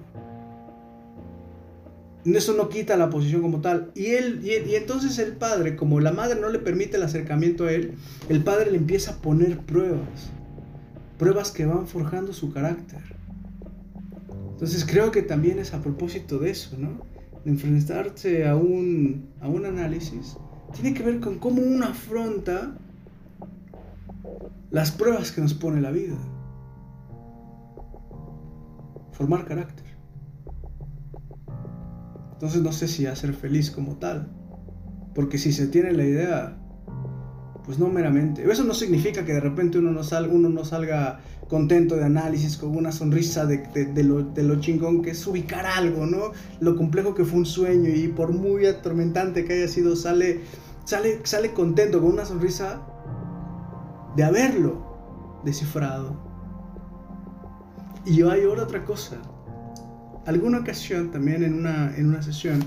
eso no quita la posición como tal. Y, él, y, entonces el padre, como la madre no le permite el acercamiento a él, el padre le empieza a poner pruebas. Pruebas que van forjando su carácter. Entonces creo que también es a propósito de eso, ¿no? De enfrentarse a un, a un análisis. Tiene que ver con cómo uno afronta las pruebas que nos pone la vida. Formar carácter. Entonces no sé si hacer feliz como tal. Porque si se tiene la idea, pues no meramente. Eso no significa que de repente uno no salga, uno no salga contento de análisis, con una sonrisa de, lo, chingón que es ubicar algo, ¿no? Lo complejo que fue un sueño y por muy atormentante que haya sido, sale, sale, sale contento con una sonrisa de haberlo descifrado. Y yo hay otra cosa. Alguna ocasión también en una, en una sesión,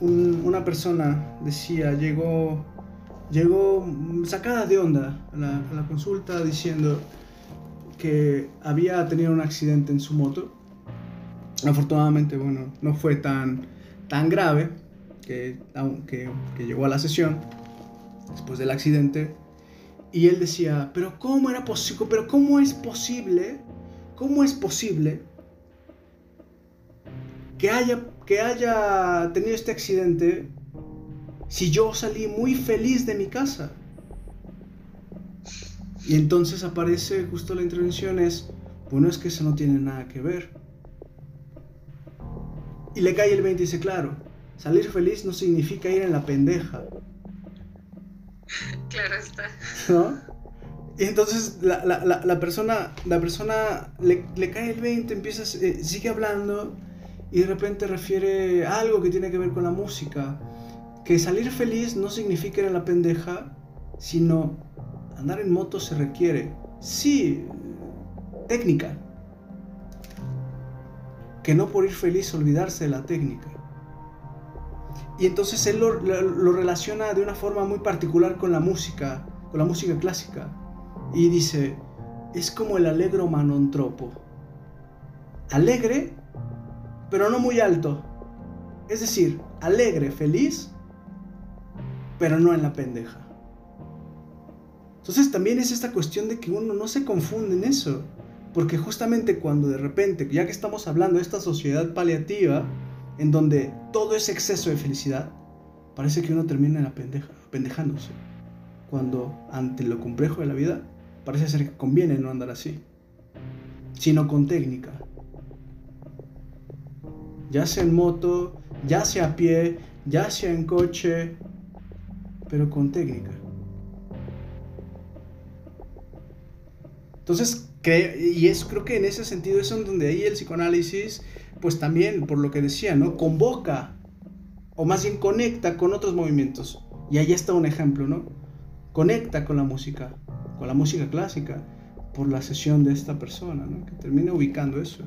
una persona decía, llegó llegó sacada de onda a la, consulta diciendo que había tenido un accidente en su moto. Afortunadamente, bueno, no fue tan, tan grave que, que, que llegó a la sesión después del accidente. Y él decía, pero ¿cómo era posible? Pero ¿cómo es posible? ¿Cómo es posible que haya, que haya tenido este accidente si yo salí muy feliz de mi casa? Y entonces aparece justo la intervención es, bueno, es que eso no tiene nada que ver. Y le cae el 20 y dice, claro, salir feliz no significa ir en la pendeja. Claro está. ¿No? Y entonces la, la, persona, la persona le, le, cae el 20, empieza, eh, sigue hablando y de repente refiere algo que tiene que ver con la música que salir feliz no significa ir a la pendeja, sino andar en moto se requiere, sí, técnica. Que no por ir feliz olvidarse de la técnica. Y entonces él lo, lo, relaciona de una forma muy particular con la música, con la música clásica. Y dice, es como el alegro manontropo. Alegre, pero no muy alto. Es decir, alegre, feliz, pero no en la pendeja. Entonces también es esta cuestión de que uno no se confunde en eso. Porque justamente cuando de repente, ya que estamos hablando de esta sociedad paliativa, en donde todo es exceso de felicidad, parece que uno termina en la pendeja, pendejándose. Cuando ante lo complejo de la vida, parece ser que conviene no andar así, sino con técnica. Ya sea en moto, ya sea a pie, ya sea en coche, pero con técnica. Entonces, y es, creo que en ese sentido es donde ahí el psicoanálisis, pues también, por lo que decía, ¿no? Convoca, o más bien conecta con otros movimientos. Y ahí está un ejemplo, ¿no? Conecta con la música, con la música clásica, por la sesión de esta persona, ¿no? Que termina ubicando eso.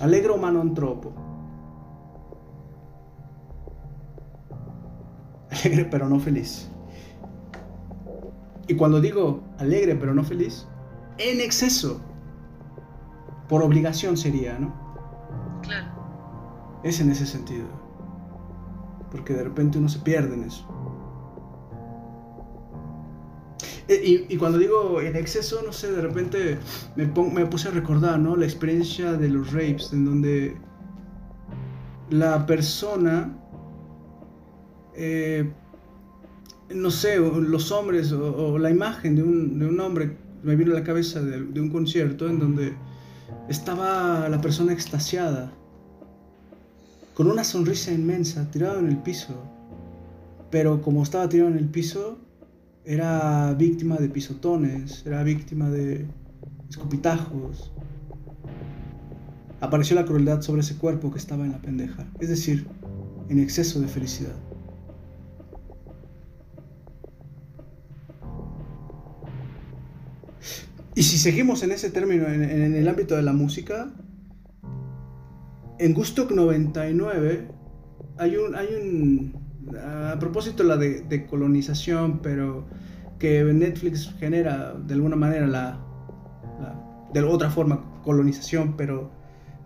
Alegro manontropo. alegre pero no feliz. Y cuando digo alegre pero no feliz, en exceso, por obligación sería, ¿no? Claro. Es en ese sentido. Porque de repente uno se pierde en eso. E, y, cuando digo en exceso, no sé, de repente me, me puse a recordar, ¿no? La experiencia de los rapes, en donde la persona eh, no sé, los hombres o, la imagen de un, hombre, me vino a la cabeza de, un concierto en donde estaba la persona extasiada, con una sonrisa inmensa, tirado en el piso, pero como estaba tirado en el piso, era víctima de pisotones, era víctima de escupitajos. Apareció la crueldad sobre ese cuerpo que estaba en la pendeja, es decir, en exceso de felicidad. Y si seguimos en ese término, en, el ámbito de la música, en Gustock 99 hay un, hay un a propósito la de, colonización, pero que Netflix genera de alguna manera la, de otra forma colonización, pero,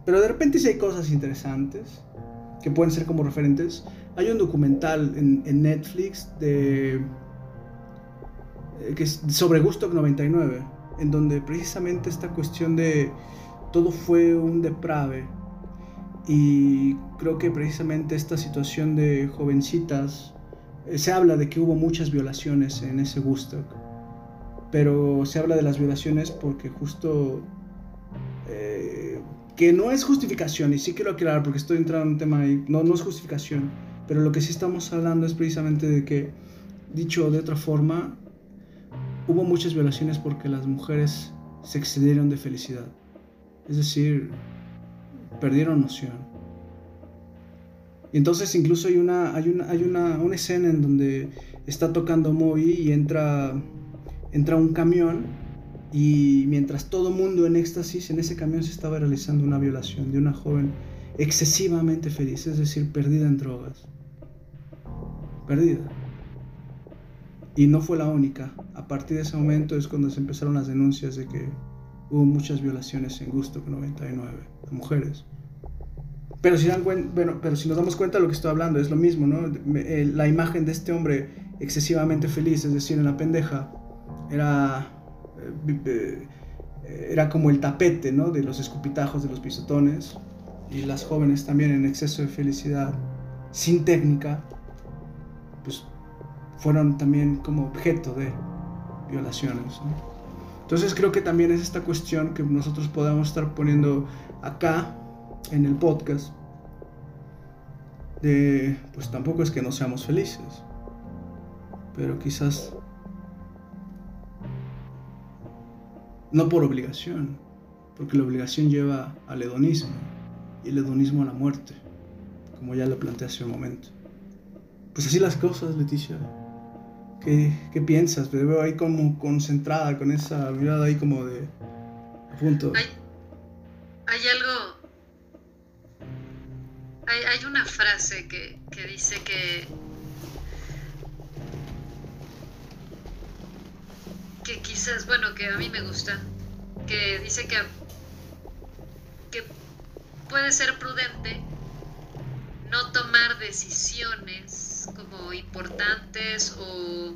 pero de repente sí hay cosas interesantes que pueden ser como referentes. Hay un documental en, en Netflix de, que es sobre Gustock 99 en donde precisamente esta cuestión de todo fue un deprave y creo que precisamente esta situación de jovencitas, eh, se habla de que hubo muchas violaciones en ese Woodstock, pero se habla de las violaciones porque justo eh, que no es justificación, y sí quiero aclarar porque estoy entrando en un tema ahí, no, no es justificación, pero lo que sí estamos hablando es precisamente de que, dicho de otra forma, hubo muchas violaciones porque las mujeres se excedieron de felicidad. Es decir, perdieron noción. Y entonces incluso hay una, hay una, hay una, una escena en donde está tocando Moby y entra, entra un camión y mientras todo mundo en éxtasis, en ese camión se estaba realizando una violación de una joven excesivamente feliz, es decir, perdida en drogas. Perdida. Y no fue la única. A partir de ese momento es cuando se empezaron las denuncias de que hubo muchas violaciones en Gusto 99 a mujeres. Pero si, dan bueno, pero si nos damos cuenta de lo que estoy hablando, es lo mismo, ¿no? La imagen de este hombre excesivamente feliz, es decir, en la pendeja, era eh, era como el tapete, ¿no? De los escupitajos, de los pisotones. Y las jóvenes también en exceso de felicidad, sin técnica, pues fueron también como objeto de violaciones. Entonces creo que también es esta cuestión que nosotros podamos estar poniendo acá en el podcast. De, pues tampoco es que no seamos felices, pero quizás no por obligación, porque la obligación lleva al hedonismo y el hedonismo a la muerte, como ya lo planteé hace un momento. Pues así las cosas, Leticia. ¿Qué, piensas? Te veo ahí como concentrada, con esa mirada ahí como de... punto. Hay, hay algo... Hay, hay, una frase que, que dice que que quizás, bueno, que a mí me gusta, que dice que, que puede ser prudente no tomar decisiones como importantes o,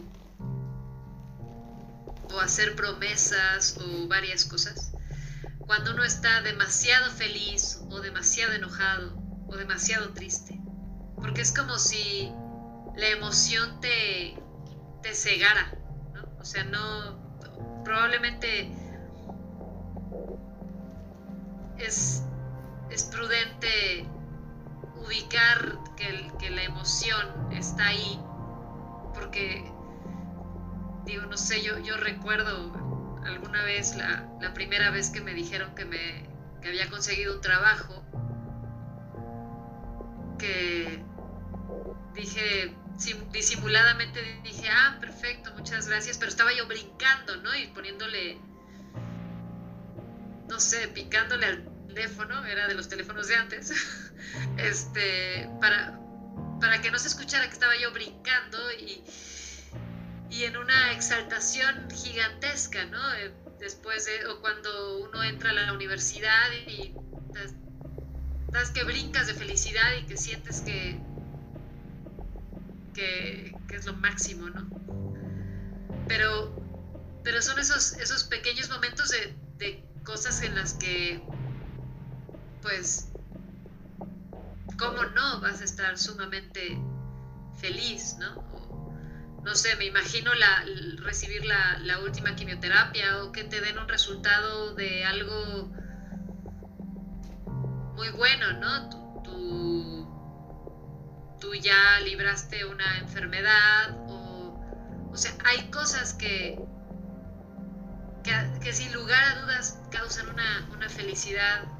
o hacer promesas o varias cosas cuando uno está demasiado feliz o demasiado enojado o demasiado triste. Porque es como si la emoción te, te cegara o sea, no, probablemente es, prudente ubicar que, la emoción está ahí, porque, digo, no sé, yo, yo recuerdo alguna vez, la, la primera vez que me dijeron que, me, que había conseguido un trabajo, que dije, disimuladamente dije, ah, perfecto, muchas gracias, pero estaba yo brincando, ¿no? Y poniéndole, no sé, picándole al era de los teléfonos de antes, este, para, para que no se escuchara que estaba yo brincando y, y en una exaltación gigantesca, ¿no? Eh, después de, o cuando uno entra a la universidad y, das que brincas de felicidad y que sientes que que, es lo máximo, ¿no? Pero, pero son esos, esos pequeños momentos de cosas en las que, pues, ¿cómo no vas a estar sumamente feliz, ¿no? no sé, me imagino la, recibir la, última quimioterapia o que te den un resultado de algo muy bueno, ¿no? tu, tú ya libraste una enfermedad o, o sea, hay cosas que, que, sin lugar a dudas causan una, una felicidad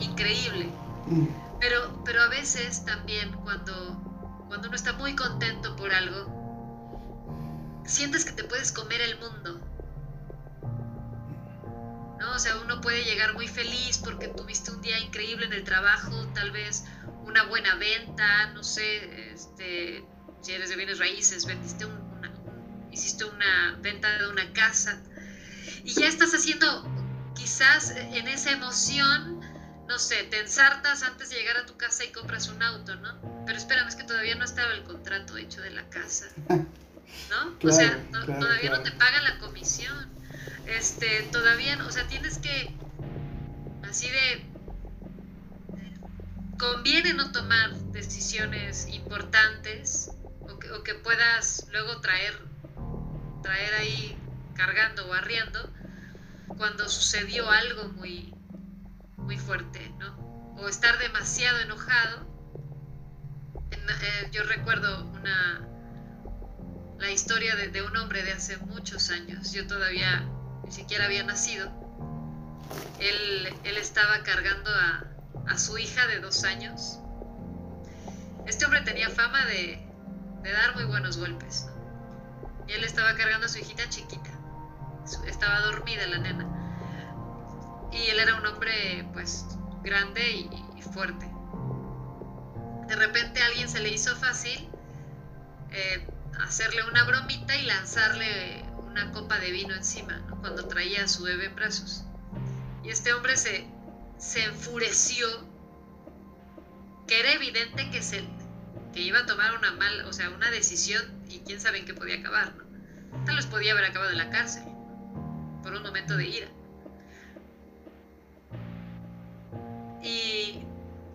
increíble. Mm. Pero, pero a veces también cuando, cuando uno está muy contento por algo, sientes que te puedes comer el mundo. ¿No? O sea, uno puede llegar muy feliz porque tuviste un día increíble en el trabajo, tal vez una buena venta, no sé, este, si eres de bienes raíces, vendiste una, hiciste una venta de una casa y ya estás haciendo quizás en esa emoción, no sé, te ensartas antes de llegar a tu casa y compras un auto, ¿no? Pero espérame, es que todavía no estaba el contrato hecho de la casa, ¿no? o sea, todavía no te pagan la comisión, este, todavía, o sea, tienes que, así de conviene no tomar decisiones importantes o que, puedas luego traer, traer ahí cargando o arriando cuando sucedió algo muy, muy fuerte, ¿no? O estar demasiado enojado. Eh, yo recuerdo una la historia de, un hombre de hace muchos años. Yo todavía ni siquiera había nacido. Él, estaba cargando a, su hija de dos años. Este hombre tenía fama de, de dar muy buenos golpes. Y él estaba cargando a su hijita chiquita. Estaba dormida la nena. Y él era un hombre pues grande y, fuerte. De repente a alguien se le hizo fácil eh, hacerle una bromita y lanzarle una copa de vino encima, cuando traía a su bebé en brazos. Y este hombre se, se enfureció, que era evidente que, se, que iba a tomar una mal, o sea, una decisión y quién sabe en qué podía acabar, ¿no? Tal vez podía haber acabado en la cárcel, por un momento de ira. Y,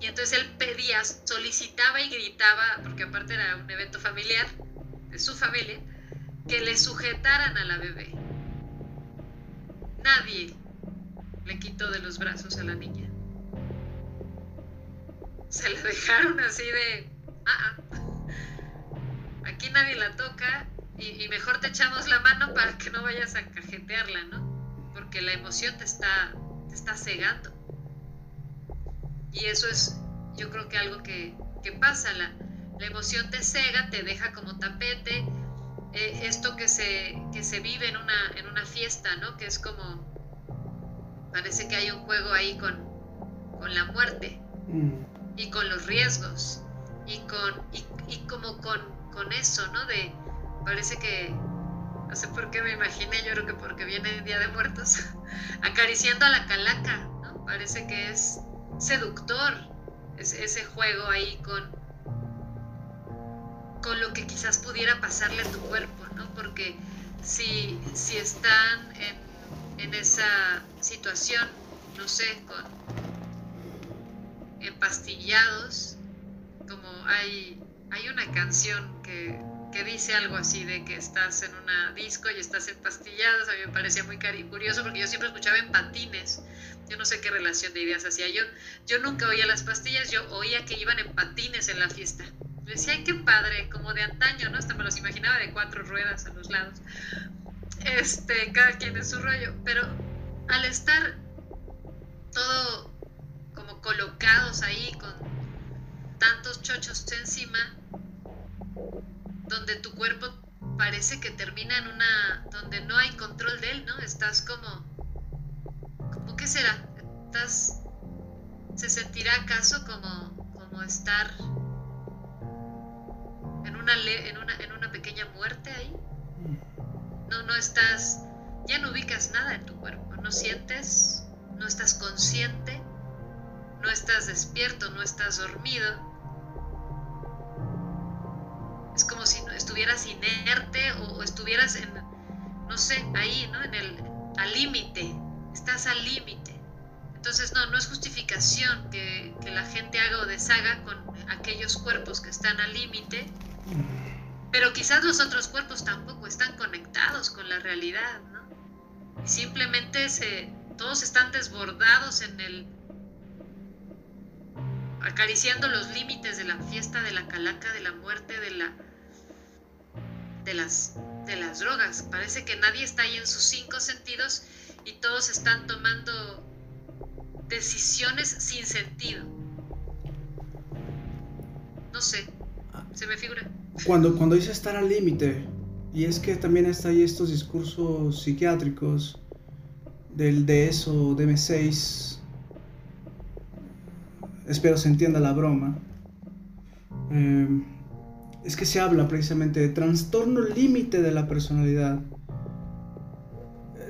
entonces él pedía, solicitaba y gritaba, porque aparte era un evento familiar, de su familia que le sujetaran a la bebé. Nadie le quitó de los brazos a la niña. Se la dejaron así de, ah, ah, aquí nadie la toca y, mejor te echamos la mano para que no vayas a cajetearla, ¿no? Porque la emoción te está, te está cegando. Y eso es, yo creo que algo que, que pasa, la, la emoción te cega, te deja como tapete. Eh, esto que se, que se vive en una, en una fiesta, ¿no? Que es como, parece que hay un juego ahí con, con la muerte mm. y con los riesgos y, con, y, como con, con, eso, ¿no? De, parece que, no sé por qué me imaginé, yo creo que porque viene el Día de Muertos, acariciando a la calaca, ¿no? Parece que es seductor ese juego ahí con, con lo que quizás pudiera pasarle a tu cuerpo, ¿no? Porque si, si están en, en esa situación, no sé, con empastillados, como hay, hay una canción que, que dice algo así de que estás en una disco y estás empastillado, a mí me parecía muy curioso porque yo siempre escuchaba en patines, yo no sé qué relación de ideas hacía yo, yo nunca oía las pastillas, yo oía que iban en patines en la fiesta, decía, ay, qué padre, como de antaño, ¿no? Hasta me los imaginaba de cuatro ruedas a los lados. Este, cada quien en su rollo. Pero al estar todo como colocados ahí con tantos chochos encima, donde tu cuerpo parece que termina en una, donde no hay control de él, ¿no? Estás como, ¿cómo qué será? Estás, ¿se sentirá acaso como, como estar en una, en una, en una pequeña muerte ahí. No, no estás, ya no ubicas nada en tu cuerpo, no sientes, no estás consciente, no estás despierto, no estás dormido. Es como si estuvieras inerte o, estuvieras en, no sé, ahí, ¿no? En el, al límite, estás al límite. Entonces, no, no es justificación que, que, la gente haga o deshaga con aquellos cuerpos que están al límite, pero quizás los otros cuerpos tampoco están conectados con la realidad, ¿no? Y simplemente se, todos están desbordados en el acariciando los límites de la fiesta, de la calaca, de la muerte, de la de las de las drogas. Parece que nadie está ahí en sus cinco sentidos y todos están tomando decisiones sin sentido. No sé, se me figura. Cuando, cuando dice estar al límite, y es que también está ahí estos discursos psiquiátricos del DSO, DM6, espero se entienda la broma, eh, es que se habla precisamente de trastorno límite de la personalidad.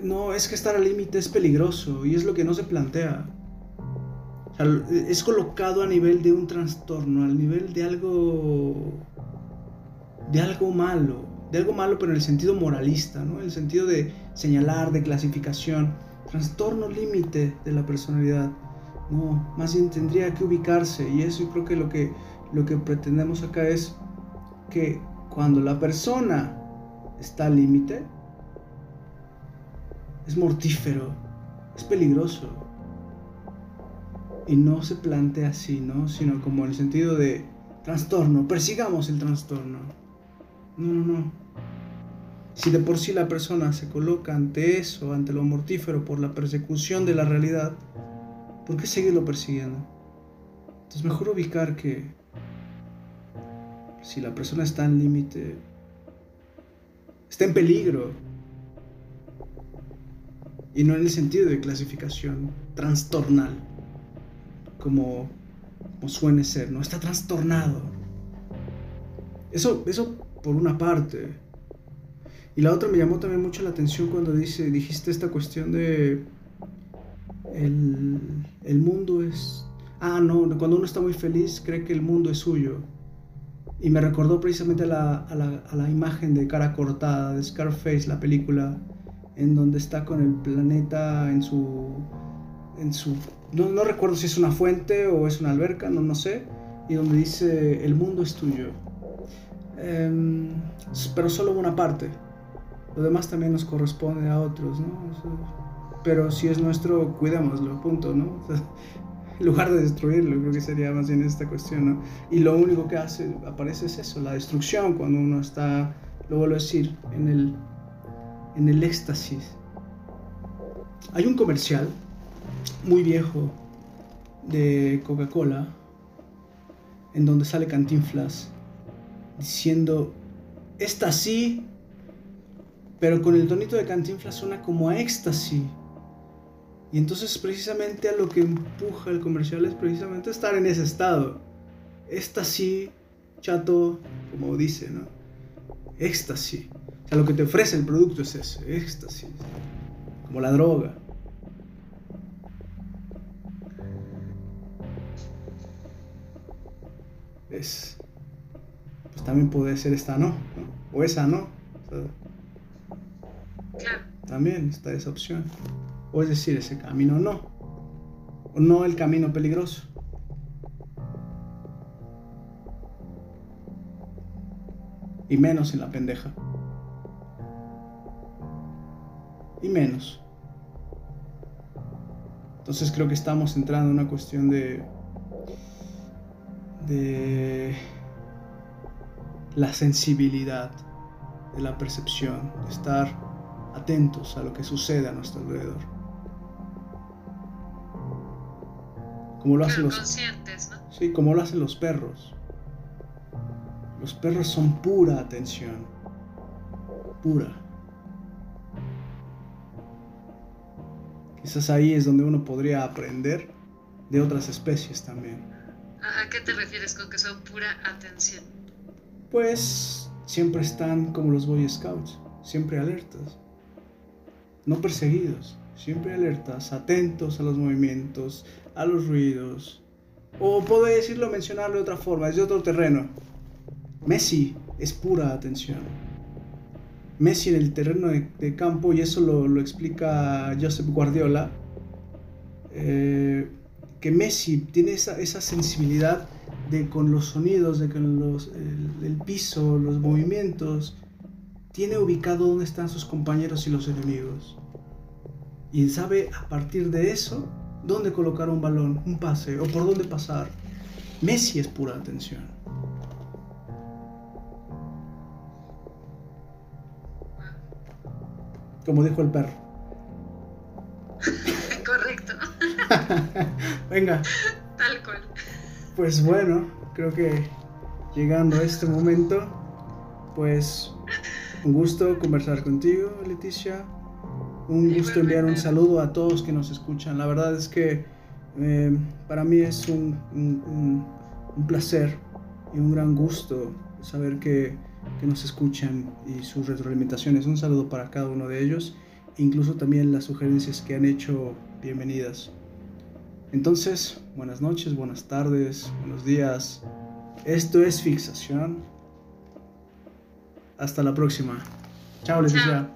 No, es que estar al límite es peligroso y es lo que no se plantea es colocado a nivel de un trastorno, al nivel de algo, de algo malo, de algo malo pero en el sentido moralista, ¿no? En el sentido de señalar, de clasificación, trastorno límite de la personalidad. No, más bien tendría que ubicarse y eso yo creo que lo que lo que pretendemos acá es que cuando la persona está al límite es mortífero, es peligroso y no se plantea así, ¿no? Sino como en el sentido de trastorno, persigamos el trastorno. No, no, no. Si de por sí la persona se coloca ante eso, ante lo mortífero por la persecución de la realidad, ¿por qué seguirlo persiguiendo? Entonces mejor ubicar que si la persona está en límite, está en peligro, y no en el sentido de clasificación trastornal, como, suene ser, ¿no? Está trastornado. Eso, eso por una parte. Y la otra me llamó también mucho la atención cuando dice, dijiste esta cuestión de el, el mundo es... Ah, no, cuando uno está muy feliz cree que el mundo es suyo. Y me recordó precisamente a la, a la, a la imagen de cara cortada de Scarface, la película, en donde está con el planeta en su... En su no, no recuerdo si es una fuente o es una alberca, no, no sé. Y donde dice, el mundo es tuyo. Em, pero solo una parte. Lo demás también nos corresponde a otros, ¿no? pero si es nuestro, cuidémoslo, punto, ¿no? en lugar de destruirlo, creo que sería más bien esta cuestión, ¿no? Y lo único que hace, aparece es eso, la destrucción, cuando uno está, lo vuelvo a decir, en el, en el éxtasis. Hay un comercial muy viejo de Coca-Cola en donde sale Cantinflas diciendo, esta sí, pero con el tonito de Cantinflas suena como a éxtasis. Y entonces precisamente a lo que empuja el comercial es precisamente estar en ese estado. Éxtasis, chato, como dice, ¿no? Éxtasis. O sea, lo que te ofrece el producto es ese, éxtasis. Como la droga. Es. Pues también puede ser esta no, ¿no? O esa no. También está esa opción. O es decir, ese camino no. O no el camino peligroso. Y menos en la pendeja. Y menos. Entonces creo que estamos entrando en una cuestión de. de. la sensibilidad, de la percepción, de estar atentos a lo que sucede a nuestro alrededor. Como lo hacen los conscientes, ¿no? Sí, como lo hacen los perros. Los perros son pura atención. Pura. Quizás ahí es donde uno podría aprender de otras especies también. ¿A qué te refieres con que son pura atención? Pues siempre están como los Boy Scouts, siempre alertas, no perseguidos, siempre alertas, atentos a los movimientos, a los ruidos. O puedo decirlo, mencionarlo de otra forma, es de otro terreno. Messi es pura atención. Messi en el terreno de, campo, y eso lo, explica Joseph Guardiola, eh, que Messi tiene esa, esa, sensibilidad de con los sonidos, de con los, el, el piso, los movimientos, tiene ubicado dónde están sus compañeros y los enemigos. Y sabe a partir de eso dónde colocar un balón, un pase o por dónde pasar. Messi es pura atención. Como dijo el perro. Correcto. Venga. Tal cual. Pues bueno, creo que llegando a este momento, pues un gusto conversar contigo, Leticia. Un gusto enviar un saludo a todos que nos escuchan. La verdad es que eh, para mí es un, placer y un gran gusto saber que, nos escuchan y sus retroalimentaciones. Un saludo para cada uno de ellos, incluso también las sugerencias que han hecho bienvenidas. Entonces, buenas noches, buenas tardes, buenos días. Esto es Fixación. Hasta la próxima. Chao, Leticia.